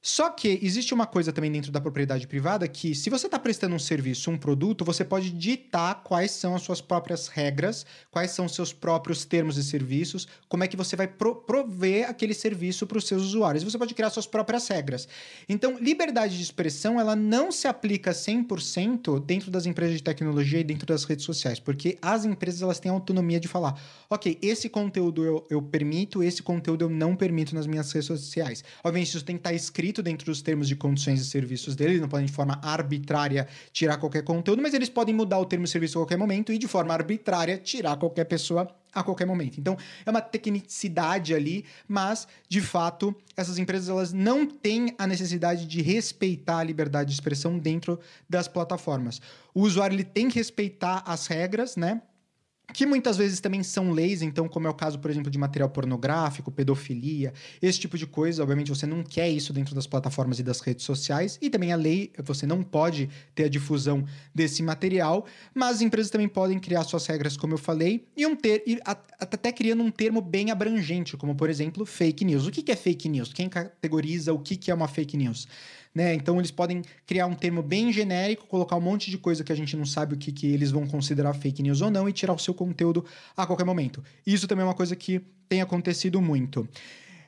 Só que existe uma coisa também dentro da propriedade privada que, se você está prestando um serviço, um produto, você pode ditar quais são as suas próprias regras, quais são os seus próprios termos e serviços, como é que você vai pro prover aquele serviço para os seus usuários. Você pode criar suas próprias regras. Então, liberdade de expressão, ela não se aplica 100% dentro das empresas de tecnologia e dentro das redes sociais, porque as empresas elas têm autonomia de falar, ok, esse conteúdo eu, eu permito, esse conteúdo eu não permito nas minhas redes sociais. Obviamente, isso tem que estar tá escrito dentro dos termos de condições e serviços deles, não podem de forma arbitrária tirar qualquer conteúdo, mas eles podem mudar o termo de serviço a qualquer momento e de forma arbitrária tirar qualquer pessoa a qualquer momento. Então, é uma tecnicidade ali, mas de fato, essas empresas elas não têm a necessidade de respeitar a liberdade de expressão dentro das plataformas. O usuário ele tem que respeitar as regras, né? Que muitas vezes também são leis, então, como é o caso, por exemplo, de material pornográfico, pedofilia, esse tipo de coisa, obviamente você não quer isso dentro das plataformas e das redes sociais, e também a lei, você não pode ter a difusão desse material, mas as empresas também podem criar suas regras, como eu falei, e, um ter, e até criando um termo bem abrangente, como, por exemplo, fake news. O que é fake news? Quem categoriza o que é uma fake news? Né? Então eles podem criar um termo bem genérico, colocar um monte de coisa que a gente não sabe o que, que eles vão considerar fake news ou não e tirar o seu conteúdo a qualquer momento. Isso também é uma coisa que tem acontecido muito.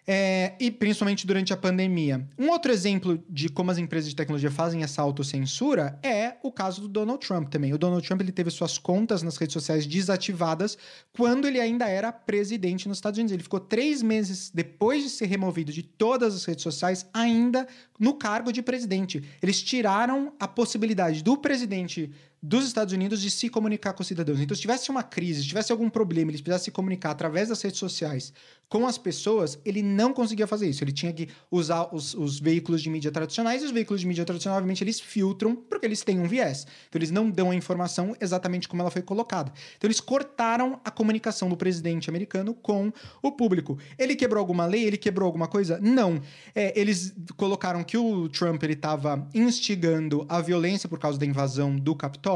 É, e principalmente durante a pandemia. Um outro exemplo de como as empresas de tecnologia fazem essa autocensura é o caso do Donald Trump também. O Donald Trump ele teve suas contas nas redes sociais desativadas quando ele ainda era presidente nos Estados Unidos. Ele ficou três meses depois de ser removido de todas as redes sociais, ainda no cargo de presidente. Eles tiraram a possibilidade do presidente dos Estados Unidos de se comunicar com os cidadãos. Então, se tivesse uma crise, se tivesse algum problema, eles precisassem se comunicar através das redes sociais com as pessoas, ele não conseguia fazer isso. Ele tinha que usar os, os veículos de mídia tradicionais, e os veículos de mídia tradicional, obviamente, eles filtram porque eles têm um viés. Então, eles não dão a informação exatamente como ela foi colocada. Então, eles cortaram a comunicação do presidente americano com o público. Ele quebrou alguma lei? Ele quebrou alguma coisa? Não. É, eles colocaram que o Trump ele estava instigando a violência por causa da invasão do Capitólio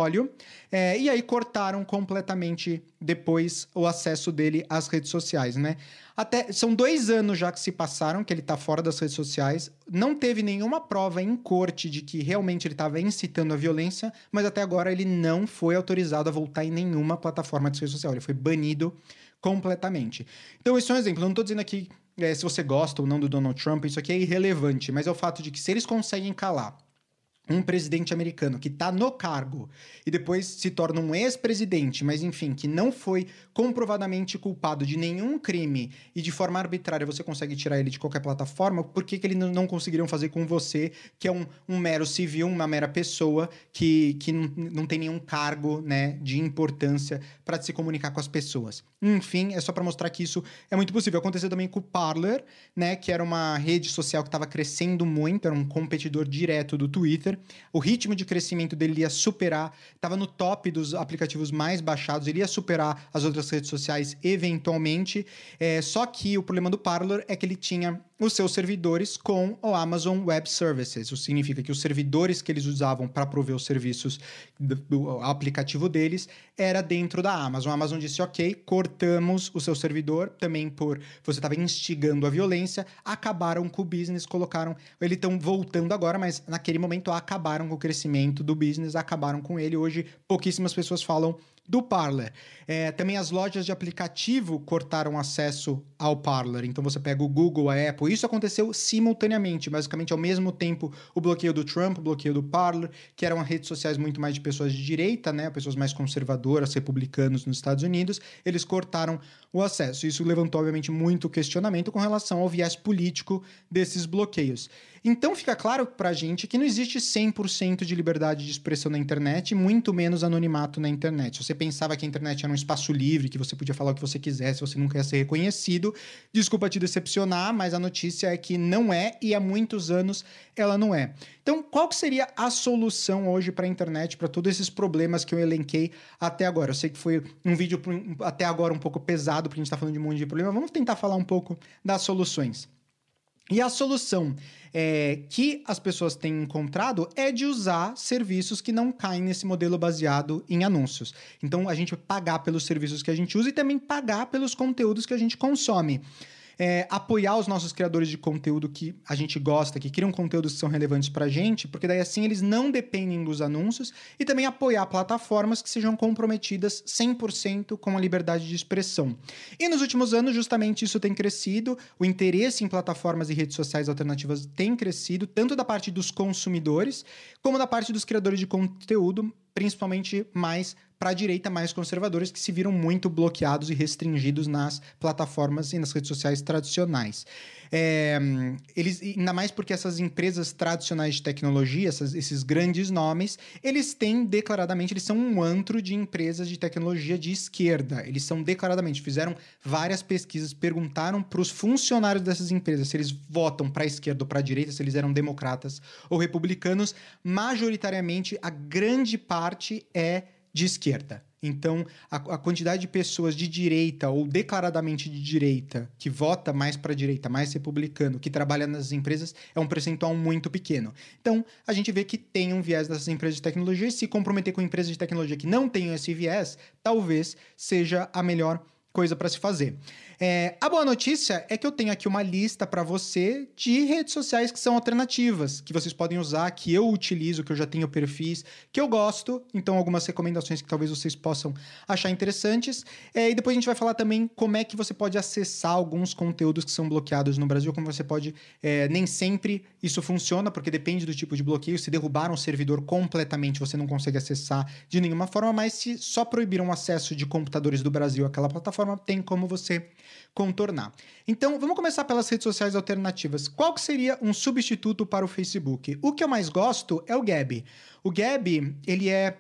É, e aí cortaram completamente depois o acesso dele às redes sociais, né? Até, são dois anos já que se passaram que ele está fora das redes sociais. Não teve nenhuma prova em corte de que realmente ele estava incitando a violência, mas até agora ele não foi autorizado a voltar em nenhuma plataforma de rede social. Ele foi banido completamente. Então, isso é um exemplo. Eu não estou dizendo aqui é, se você gosta ou não do Donald Trump, isso aqui é irrelevante, mas é o fato de que se eles conseguem calar um presidente americano que está no cargo e depois se torna um ex-presidente, mas enfim, que não foi comprovadamente culpado de nenhum crime e de forma arbitrária você consegue tirar ele de qualquer plataforma, por que, que eles não conseguiriam fazer com você, que é um, um mero civil, uma mera pessoa que, que não, tem nenhum cargo né, de importância para se comunicar com as pessoas? Enfim, é só para mostrar que isso é muito possível. Aconteceu também com o Parler, né, que era uma rede social que estava crescendo muito, era um competidor direto do Twitter. O ritmo de crescimento dele ia superar, estava no top dos aplicativos mais baixados, ele ia superar as outras redes sociais eventualmente. É, só que o problema do Parler é que ele tinha os seus servidores com o Amazon Web Services. Isso significa que os servidores que eles usavam para prover os serviços do, do, aplicativo deles era dentro da Amazon. A Amazon disse: ok, cortamos o seu servidor, também por você estava instigando a violência, acabaram com o business, colocaram. Eles estão voltando agora, mas naquele momento acabaram com o crescimento do business, acabaram com ele. Hoje, pouquíssimas pessoas falam do Parler. É, também as lojas de aplicativo cortaram acesso ao Parler. Então você pega o Google, a Apple. Isso aconteceu simultaneamente, basicamente ao mesmo tempo o bloqueio do Trump, o bloqueio do Parler, que eram redes sociais muito mais de pessoas de direita, né, pessoas mais conservadoras, republicanos nos Estados Unidos. Eles cortaram o acesso. Isso levantou obviamente muito questionamento com relação ao viés político desses bloqueios. Então fica claro para a gente que não existe 100% de liberdade de expressão na internet, muito menos anonimato na internet. Se você pensava que a internet era um espaço livre, que você podia falar o que você quisesse, você nunca ia ser reconhecido, desculpa te decepcionar, mas a notícia é que não é e há muitos anos ela não é. Então, qual que seria a solução hoje para a internet, para todos esses problemas que eu elenquei até agora? Eu sei que foi um vídeo até agora um pouco pesado, porque a gente está falando de um monte de problema. Vamos tentar falar um pouco das soluções. E a solução é, que as pessoas têm encontrado é de usar serviços que não caem nesse modelo baseado em anúncios. Então, a gente pagar pelos serviços que a gente usa e também pagar pelos conteúdos que a gente consome é, apoiar os nossos criadores de conteúdo que a gente gosta, que criam conteúdos que são relevantes para a gente, porque daí assim eles não dependem dos anúncios, e também apoiar plataformas que sejam comprometidas 100% com a liberdade de expressão. E nos últimos anos, justamente isso tem crescido, o interesse em plataformas e redes sociais alternativas tem crescido, tanto da parte dos consumidores, como da parte dos criadores de conteúdo, principalmente mais para a direita, mais conservadores, que se viram muito bloqueados e restringidos nas plataformas e nas redes sociais tradicionais. É, eles, ainda mais porque essas empresas tradicionais de tecnologia, essas, esses grandes nomes, eles têm declaradamente, eles são um antro de empresas de tecnologia de esquerda. Eles são declaradamente, fizeram várias pesquisas, perguntaram para os funcionários dessas empresas se eles votam para a esquerda ou para a direita, se eles eram democratas ou republicanos. Majoritariamente, a grande parte é de esquerda. Então, a, a, quantidade de pessoas de direita ou declaradamente de direita que vota mais para a direita, mais republicano, que trabalha nas empresas, é um percentual muito pequeno. Então, a gente vê que tem um viés dessas empresas de tecnologia e se comprometer com empresas de tecnologia que não tenham esse viés, talvez seja a melhor coisa para se fazer. É, a boa notícia é que eu tenho aqui uma lista para você de redes sociais que são alternativas, que vocês podem usar, que eu utilizo, que eu já tenho perfis, que eu gosto. Então, algumas recomendações que talvez vocês possam achar interessantes. É, e depois a gente vai falar também como é que você pode acessar alguns conteúdos que são bloqueados no Brasil, como você pode. É, nem sempre isso funciona, porque depende do tipo de bloqueio. Se derrubar um servidor completamente, você não consegue acessar de nenhuma forma, mas se só proibiram o acesso de computadores do Brasil àquela plataforma, tem como você contornar. Então, vamos começar pelas redes sociais alternativas. Qual que seria um substituto para o Facebook? O que eu mais gosto é o Gab. O Gab, ele é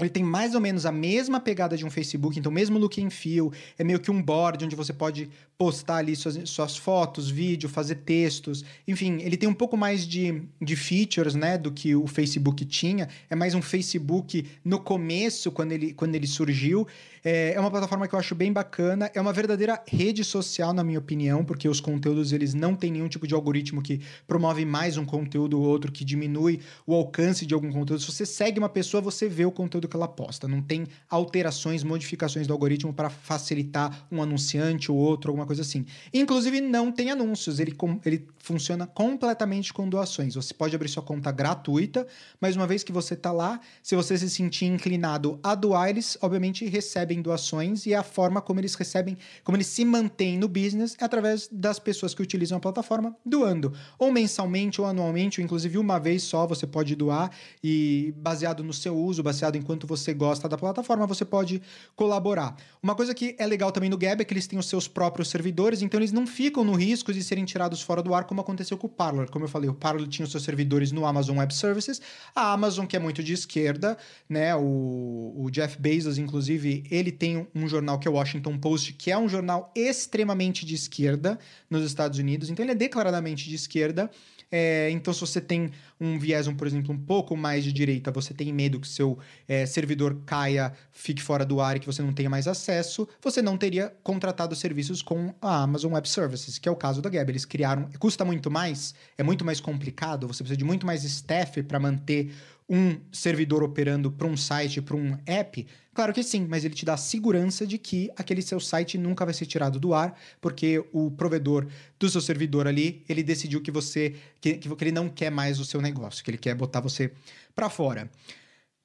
ele tem mais ou menos a mesma pegada de um Facebook, então mesmo look and feel, é meio que um board onde você pode postar ali suas, suas fotos, vídeo, fazer textos, enfim, ele tem um pouco mais de, de features, né, do que o Facebook tinha, é mais um Facebook no começo, quando ele, quando ele surgiu, é, é uma plataforma que eu acho bem bacana, é uma verdadeira rede social, na minha opinião, porque os conteúdos, eles não têm nenhum tipo de algoritmo que promove mais um conteúdo ou outro, que diminui o alcance de algum conteúdo, se você segue uma pessoa, você vê o conteúdo que ela posta. Não tem alterações, modificações do algoritmo para facilitar um anunciante ou outro, alguma coisa assim. Inclusive, não tem anúncios. Ele, ele funciona completamente com doações. Você pode abrir sua conta gratuita, mas uma vez que você está lá, se você se sentir inclinado a doar, eles obviamente recebem doações e a forma como eles recebem, como eles se mantêm no business é através das pessoas que utilizam a plataforma doando. Ou mensalmente ou anualmente, ou inclusive uma vez só você pode doar e baseado no seu uso, baseado em quanto você gosta da plataforma, você pode colaborar. Uma coisa que é legal também no Gab é que eles têm os seus próprios servidores, então eles não ficam no risco de serem tirados fora do ar, como aconteceu com o Parler. Como eu falei, o Parler tinha os seus servidores no Amazon Web Services, a Amazon, que é muito de esquerda, né? O, o Jeff Bezos, inclusive, ele tem um jornal que é o Washington Post, que é um jornal extremamente de esquerda nos Estados Unidos, então ele é declaradamente de esquerda. É, então, se você tem um viés, um, por exemplo, um pouco mais de direita, você tem medo que seu é, servidor caia, fique fora do ar e que você não tenha mais acesso, você não teria contratado serviços com a Amazon Web Services, que é o caso da Gab. Eles criaram, custa muito mais, é muito mais complicado, você precisa de muito mais staff para manter um servidor operando para um site, para um app? Claro que sim, mas ele te dá a segurança de que aquele seu site nunca vai ser tirado do ar, porque o provedor do seu servidor ali, ele decidiu que você que, que ele não quer mais o seu negócio, que ele quer botar você para fora.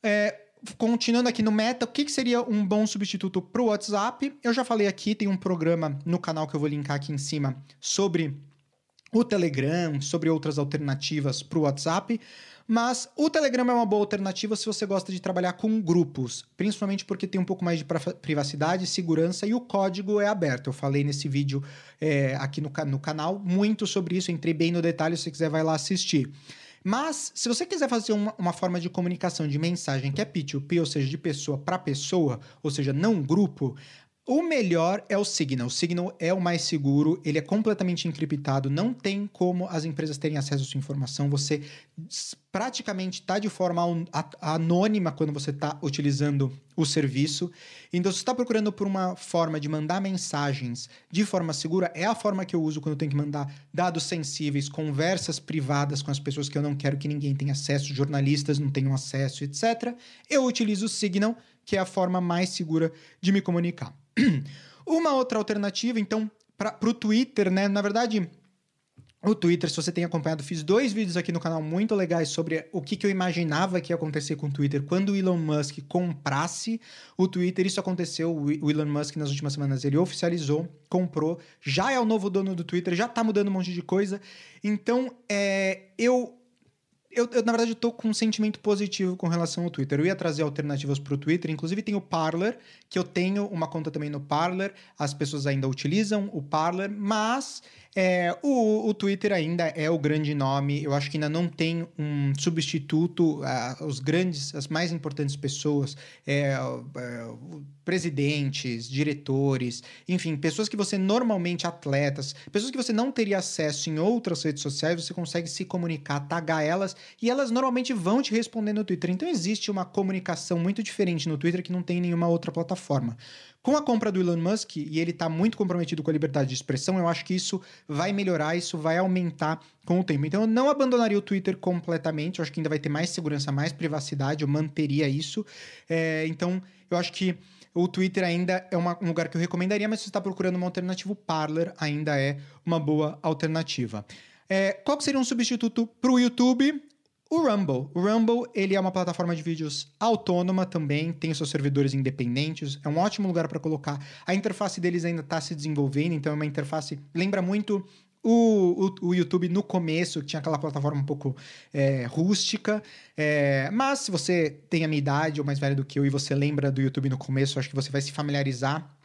É, continuando aqui no Meta, o que, que seria um bom substituto para o WhatsApp? Eu já falei aqui, tem um programa no canal que eu vou linkar aqui em cima sobre o Telegram, sobre outras alternativas para o WhatsApp. Mas o Telegram é uma boa alternativa se você gosta de trabalhar com grupos, principalmente porque tem um pouco mais de privacidade, segurança e o código é aberto. Eu falei nesse vídeo é, aqui no, no canal muito sobre isso, entrei bem no detalhe, se você quiser vai lá assistir. Mas, se você quiser fazer uma, uma, forma de comunicação de mensagem que é P2P, ou seja, de pessoa para pessoa, ou seja, não grupo, o melhor é o Signal. O Signal é o mais seguro, ele é completamente encriptado, não tem como as empresas terem acesso à sua informação. Você praticamente está de forma anônima quando você está utilizando o serviço. Então, se está procurando por uma forma de mandar mensagens de forma segura, é a forma que eu uso quando eu tenho que mandar dados sensíveis, conversas privadas com as pessoas que eu não quero que ninguém tenha acesso, jornalistas não tenham acesso, etc. Eu utilizo o Signal, que é a forma mais segura de me comunicar. Uma outra alternativa, então, para o Twitter, né? Na verdade, o Twitter, se você tem acompanhado, fiz dois vídeos aqui no canal muito legais sobre o que, que, eu imaginava que ia acontecer com o Twitter quando o Elon Musk comprasse o Twitter. Isso aconteceu, o Elon Musk nas últimas semanas ele oficializou, comprou, já é o novo dono do Twitter, já tá mudando um monte de coisa. Então, é, eu eu, eu, na verdade, estou com um sentimento positivo com relação ao Twitter. Eu ia trazer alternativas para o Twitter, inclusive tem o Parler, que eu tenho uma conta também no Parler, as pessoas ainda utilizam o Parler, mas é, o, o Twitter ainda é o grande nome. Eu acho que ainda não tem um substituto. Uh, os grandes, as mais importantes pessoas, é, é, presidentes, diretores, enfim, pessoas que você normalmente, atletas, pessoas que você não teria acesso em outras redes sociais, você consegue se comunicar, tagar elas e elas normalmente vão te responder no Twitter. Então existe uma comunicação muito diferente no Twitter que não tem em nenhuma outra plataforma. Com a compra do Elon Musk, e ele está muito comprometido com a liberdade de expressão, eu acho que isso vai melhorar, isso vai aumentar com o tempo. Então eu não abandonaria o Twitter completamente, eu acho que ainda vai ter mais segurança, mais privacidade, eu manteria isso. É, então eu acho que o Twitter ainda é uma, um lugar que eu recomendaria, mas se você está procurando uma alternativa, o Parler ainda é uma boa alternativa. É, qual seria um substituto para o YouTube? O Rumble. O Rumble, ele é uma plataforma de vídeos autônoma também, tem seus servidores independentes, é um ótimo lugar para colocar. A interface deles ainda está se desenvolvendo, então é uma interface lembra muito o, o, o, YouTube no começo, que tinha aquela plataforma um pouco é, rústica. É, mas se você tem a minha idade ou mais velho do que eu e você lembra do YouTube no começo, acho que você vai se familiarizar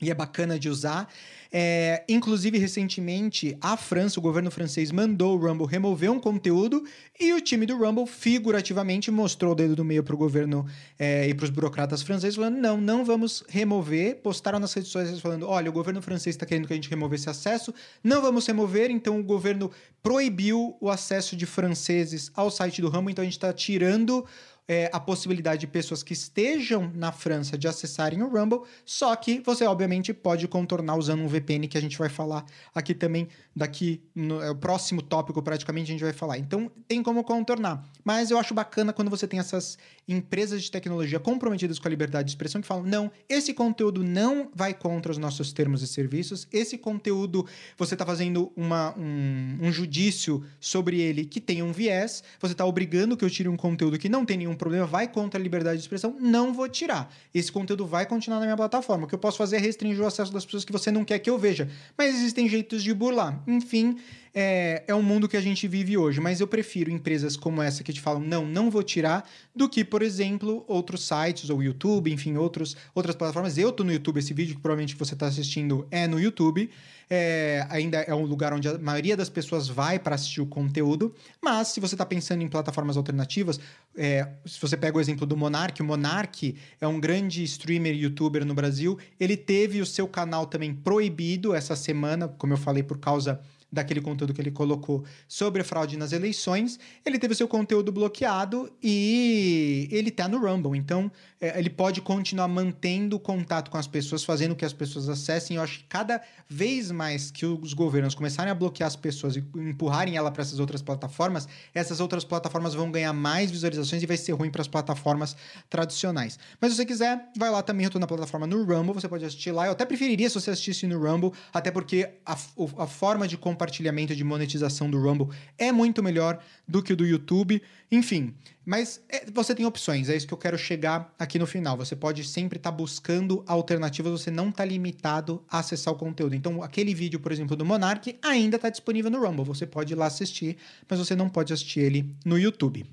e é bacana de usar. É, inclusive, recentemente, a França, o governo francês, mandou o Rumble remover um conteúdo e o time do Rumble, figurativamente, mostrou o dedo do meio para o governo é, e para os burocratas franceses, falando: não, não vamos remover. Postaram nas redes sociais falando: olha, o governo francês está querendo que a gente remova esse acesso, não vamos remover. Então, o governo proibiu o acesso de franceses ao site do Rumble, então a gente está tirando é, a possibilidade de pessoas que estejam na França de acessarem o Rumble, só que você obviamente pode contornar usando um VPN que a gente vai falar aqui também daqui no é o próximo tópico praticamente a gente vai falar. Então tem como contornar, mas eu acho bacana quando você tem essas empresas de tecnologia comprometidas com a liberdade de expressão que falam não, esse conteúdo não vai contra os nossos termos e serviços, esse conteúdo você está fazendo uma, um, um judício sobre ele que tem um viés, você está obrigando que eu tire um conteúdo que não tem nenhum problema, vai contra a liberdade de expressão, não vou tirar. Esse conteúdo vai continuar na minha plataforma. O que eu posso fazer é restringir o acesso das pessoas que você não quer que eu veja. Mas existem jeitos de burlar. Enfim, é, é o mundo que a gente vive hoje. Mas eu prefiro empresas como essa que te falam, não, não vou tirar, do que, por exemplo, outros sites ou YouTube, enfim, outros, outras plataformas. Eu tô no YouTube, esse vídeo que provavelmente você está assistindo é no YouTube é, ainda é um lugar onde a maioria das pessoas vai para assistir o conteúdo, mas se você está pensando em plataformas alternativas, é, se você pega o exemplo do Monark, o Monark é um grande streamer youtuber no Brasil, ele teve o seu canal também proibido essa semana, como eu falei, por causa daquele conteúdo que ele colocou sobre fraude nas eleições, ele teve seu conteúdo bloqueado e ele tá no Rumble. Então, é, ele pode continuar mantendo contato com as pessoas, fazendo que as pessoas acessem. Eu acho que cada vez mais que os governos começarem a bloquear as pessoas e empurrarem ela para essas outras plataformas, essas outras plataformas vão ganhar mais visualizações e vai ser ruim para as plataformas tradicionais. Mas se você quiser, vai lá também, eu tô na plataforma no Rumble, você pode assistir lá. Eu até preferiria se você assistisse no Rumble, até porque a, a forma de compartilhamento de monetização do Rumble é muito melhor do que o do YouTube. Enfim, mas é, você tem opções, é isso que eu quero chegar aqui no final. Você pode sempre estar tá buscando alternativas, você não está limitado a acessar o conteúdo. Então, aquele vídeo, por exemplo, do Monark ainda está disponível no Rumble. Você pode ir lá assistir, mas você não pode assistir ele no YouTube.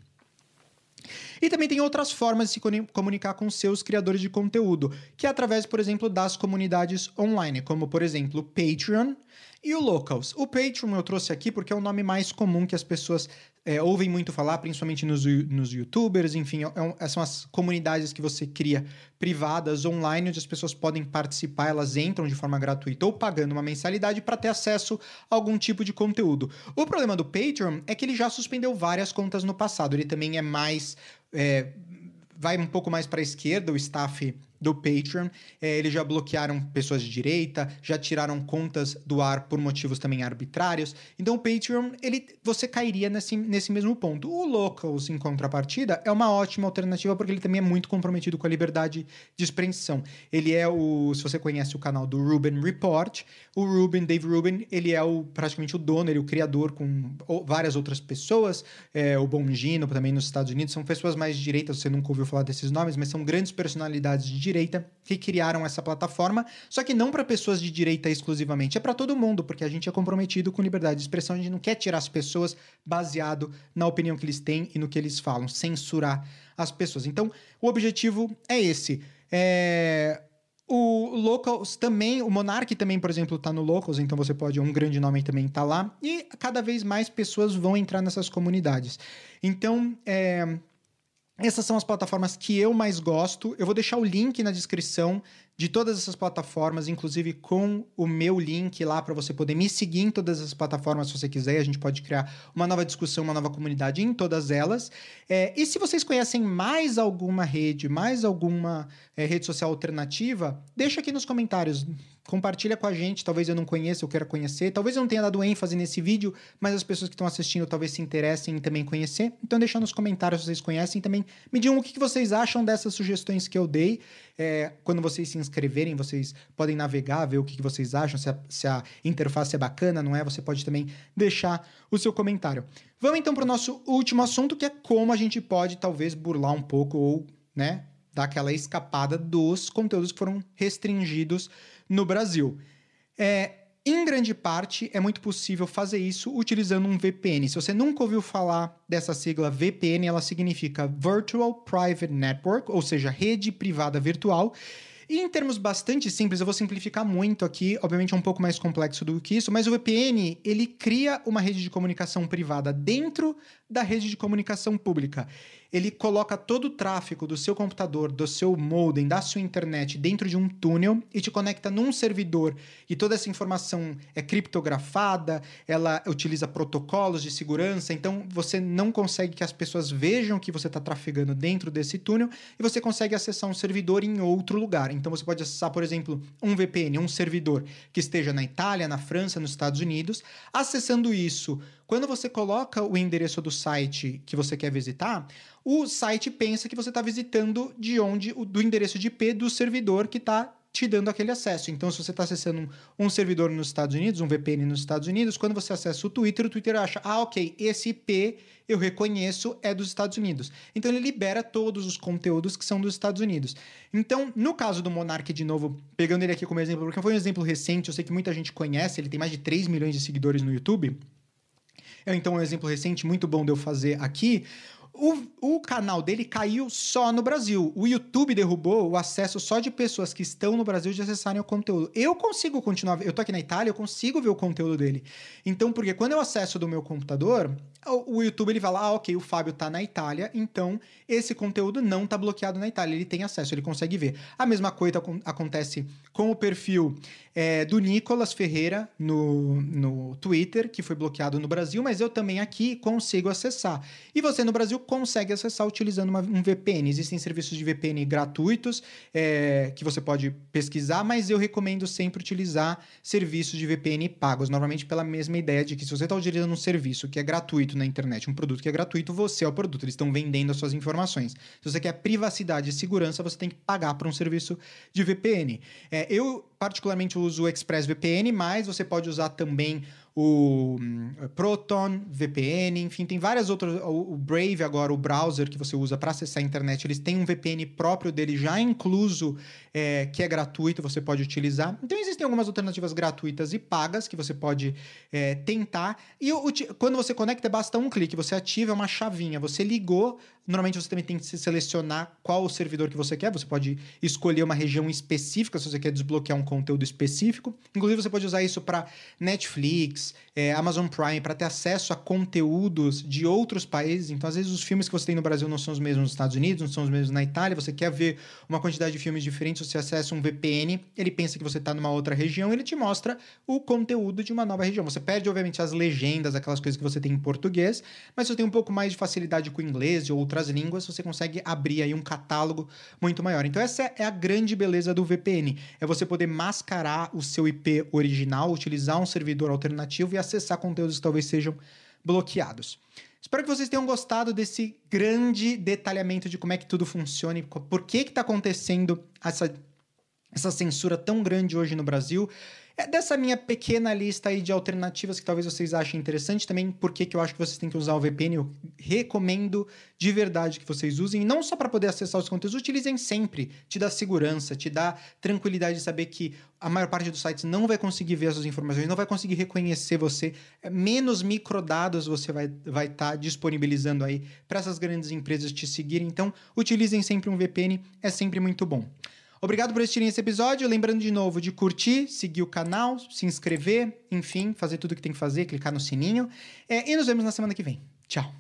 E também tem outras formas de se comunicar com seus criadores de conteúdo, que é através, por exemplo, das comunidades online, como por exemplo Patreon e o Locals. O Patreon eu trouxe aqui porque é o nome mais comum que as pessoas é, ouvem muito falar, principalmente nos, nos youtubers, enfim, é, é, são as comunidades que você cria privadas online, onde as pessoas podem participar, elas entram de forma gratuita ou pagando uma mensalidade para ter acesso a algum tipo de conteúdo. O problema do Patreon é que ele já suspendeu várias contas no passado, ele também é mais. É, vai um pouco mais para a esquerda, o staff do Patreon. É, eles já bloquearam pessoas de direita, já tiraram contas do ar por motivos também arbitrários. Então o Patreon, ele, você cairia nesse, nesse mesmo ponto. O Locals, em contrapartida, é uma ótima alternativa porque ele também é muito comprometido com a liberdade de expressão. Ele é o, se você conhece o canal do Ruben Report, o Ruben, Dave Ruben, ele é o, praticamente o dono, ele é o criador com várias outras pessoas, é, o Bongino também nos Estados Unidos, são pessoas mais de direita, você nunca ouviu falar desses nomes, mas são grandes personalidades de direita que criaram essa plataforma, só que não para pessoas de direita exclusivamente, é para todo mundo, porque a gente é comprometido com liberdade de expressão, a gente não quer tirar as pessoas baseado na opinião que eles têm e no que eles falam, censurar as pessoas. Então, o objetivo é esse. É... O Locals também, o Monark também, por exemplo, tá no Locals, então você pode, um grande nome também tá lá, e cada vez mais pessoas vão entrar nessas comunidades. Então, é, essas são as plataformas que eu mais gosto. Eu vou deixar o link na descrição de todas essas plataformas, inclusive com o meu link lá para você poder me seguir em todas as plataformas se você quiser. A gente pode criar uma nova discussão, uma nova comunidade em todas elas. É, e se vocês conhecem mais alguma rede, mais alguma é, rede social alternativa, deixa aqui nos comentários. Compartilha com a gente, talvez eu não conheça, eu queira conhecer. Talvez eu não tenha dado ênfase nesse vídeo, mas as pessoas que estão assistindo talvez se interessem em também conhecer. Então deixa nos comentários se vocês conhecem também. Me digam o que vocês acham dessas sugestões que eu dei. É, quando vocês se inscreverem, vocês podem navegar, ver o que vocês acham, se a, se a interface é bacana, não é? Você pode também deixar o seu comentário. Vamos então para o nosso último assunto, que é como a gente pode talvez burlar um pouco ou, né, dar aquela escapada dos conteúdos que foram restringidos no Brasil. É, em grande parte, é muito possível fazer isso utilizando um VPN. Se você nunca ouviu falar dessa sigla VPN, ela significa Virtual Private Network, ou seja, rede privada virtual. E em termos bastante simples, eu vou simplificar muito aqui, obviamente é um pouco mais complexo do que isso, mas o VPN, ele cria uma rede de comunicação privada dentro da rede de comunicação pública ele coloca todo o tráfego do seu computador, do seu modem, da sua internet dentro de um túnel e te conecta num servidor. E toda essa informação é criptografada, ela utiliza protocolos de segurança, então você não consegue que as pessoas vejam que você está trafegando dentro desse túnel e você consegue acessar um servidor em outro lugar. Então você pode acessar, por exemplo, um VPN, um servidor que esteja na Itália, na França, nos Estados Unidos. Acessando isso quando você coloca o endereço do site que você quer visitar, o site pensa que você está visitando de onde do endereço de IP do servidor que está te dando aquele acesso. Então, se você está acessando um, um, servidor nos Estados Unidos, um VPN nos Estados Unidos, quando você acessa o Twitter, o Twitter acha, ah, ok, esse IP eu reconheço é dos Estados Unidos. Então, ele libera todos os conteúdos que são dos Estados Unidos. Então, no caso do Monark, de novo, pegando ele aqui como exemplo, porque foi um exemplo recente, eu sei que muita gente conhece, ele tem mais de 3 milhões de seguidores no YouTube. É, então, um exemplo recente muito bom de eu fazer aqui. O, o, canal dele caiu só no Brasil. O YouTube derrubou o acesso só de pessoas que estão no Brasil de acessarem o conteúdo. Eu consigo continuar. Eu tô aqui na Itália, eu consigo ver o conteúdo dele. Então, porque quando eu acesso do meu computador, o, YouTube ele fala: ah, ok, o Fábio tá na Itália, então esse conteúdo não tá bloqueado na Itália. Ele tem acesso, ele consegue ver. A mesma coisa acontece com o perfil é, do Nicolas Ferreira no, no Twitter, que foi bloqueado no Brasil, mas eu também aqui consigo acessar. E você no Brasil consegue acessar utilizando uma, um VPN. Existem serviços de VPN gratuitos é, que você pode pesquisar, mas eu recomendo sempre utilizar serviços de VPN pagos, normalmente pela mesma ideia de que se você está utilizando um serviço que é gratuito na internet, um produto que é gratuito, você é o produto, eles estão vendendo as suas informações. Se você quer privacidade e segurança, você tem que pagar por um serviço de VPN. É, eu particularmente uso o ExpressVPN, mas você pode usar também o hum, Proton, VPN, enfim, tem várias outras. O Brave agora, o browser que você usa para acessar a internet, eles têm um VPN próprio dele já incluso, é, que é gratuito, você pode utilizar. Então existem algumas alternativas gratuitas e pagas que você pode é, tentar. E quando você conecta, basta um clique, você ativa uma chavinha, você ligou. Normalmente você também tem que selecionar qual o servidor que você quer. Você pode escolher uma região específica se você quer desbloquear um conteúdo específico. Inclusive, você pode usar isso para Netflix é, Amazon Prime para ter acesso a conteúdos de outros países. Então, às vezes, os filmes que você tem no Brasil não são os mesmos nos Estados Unidos, não são os mesmos na Itália. Você quer ver uma quantidade de filmes diferentes, você acessa um VPN, ele pensa que você está numa outra região, ele te mostra o conteúdo de uma nova região. Você perde, obviamente, as legendas, aquelas coisas que você tem em português, mas você tem um pouco mais de facilidade com o inglês e outras línguas, você consegue abrir aí um catálogo muito maior. Então, essa é a grande beleza do VPN. É você poder mascarar o seu IP original, utilizar um servidor alternativo e acessar conteúdos que talvez sejam bloqueados. Espero que vocês tenham gostado desse grande detalhamento de como é que tudo funciona e por que está acontecendo essa, essa censura tão grande hoje no Brasil. É dessa minha pequena lista aí de alternativas que talvez vocês achem interessante também, porque que eu acho que vocês têm que usar o VPN, eu recomendo de verdade que vocês usem, não só para poder acessar os conteúdos, utilizem sempre, te dá segurança, te dá tranquilidade de saber que a maior parte dos sites não vai conseguir ver as suas informações, não vai conseguir reconhecer você, é, menos microdados você vai estar vai tá disponibilizando aí para essas grandes empresas te seguirem, então utilizem sempre um VPN, é sempre muito bom. Obrigado por assistirem esse episódio. Lembrando de novo de curtir, seguir o canal, se inscrever, enfim, fazer tudo o que tem que fazer, clicar no sininho. É, e nos vemos na semana que vem. Tchau.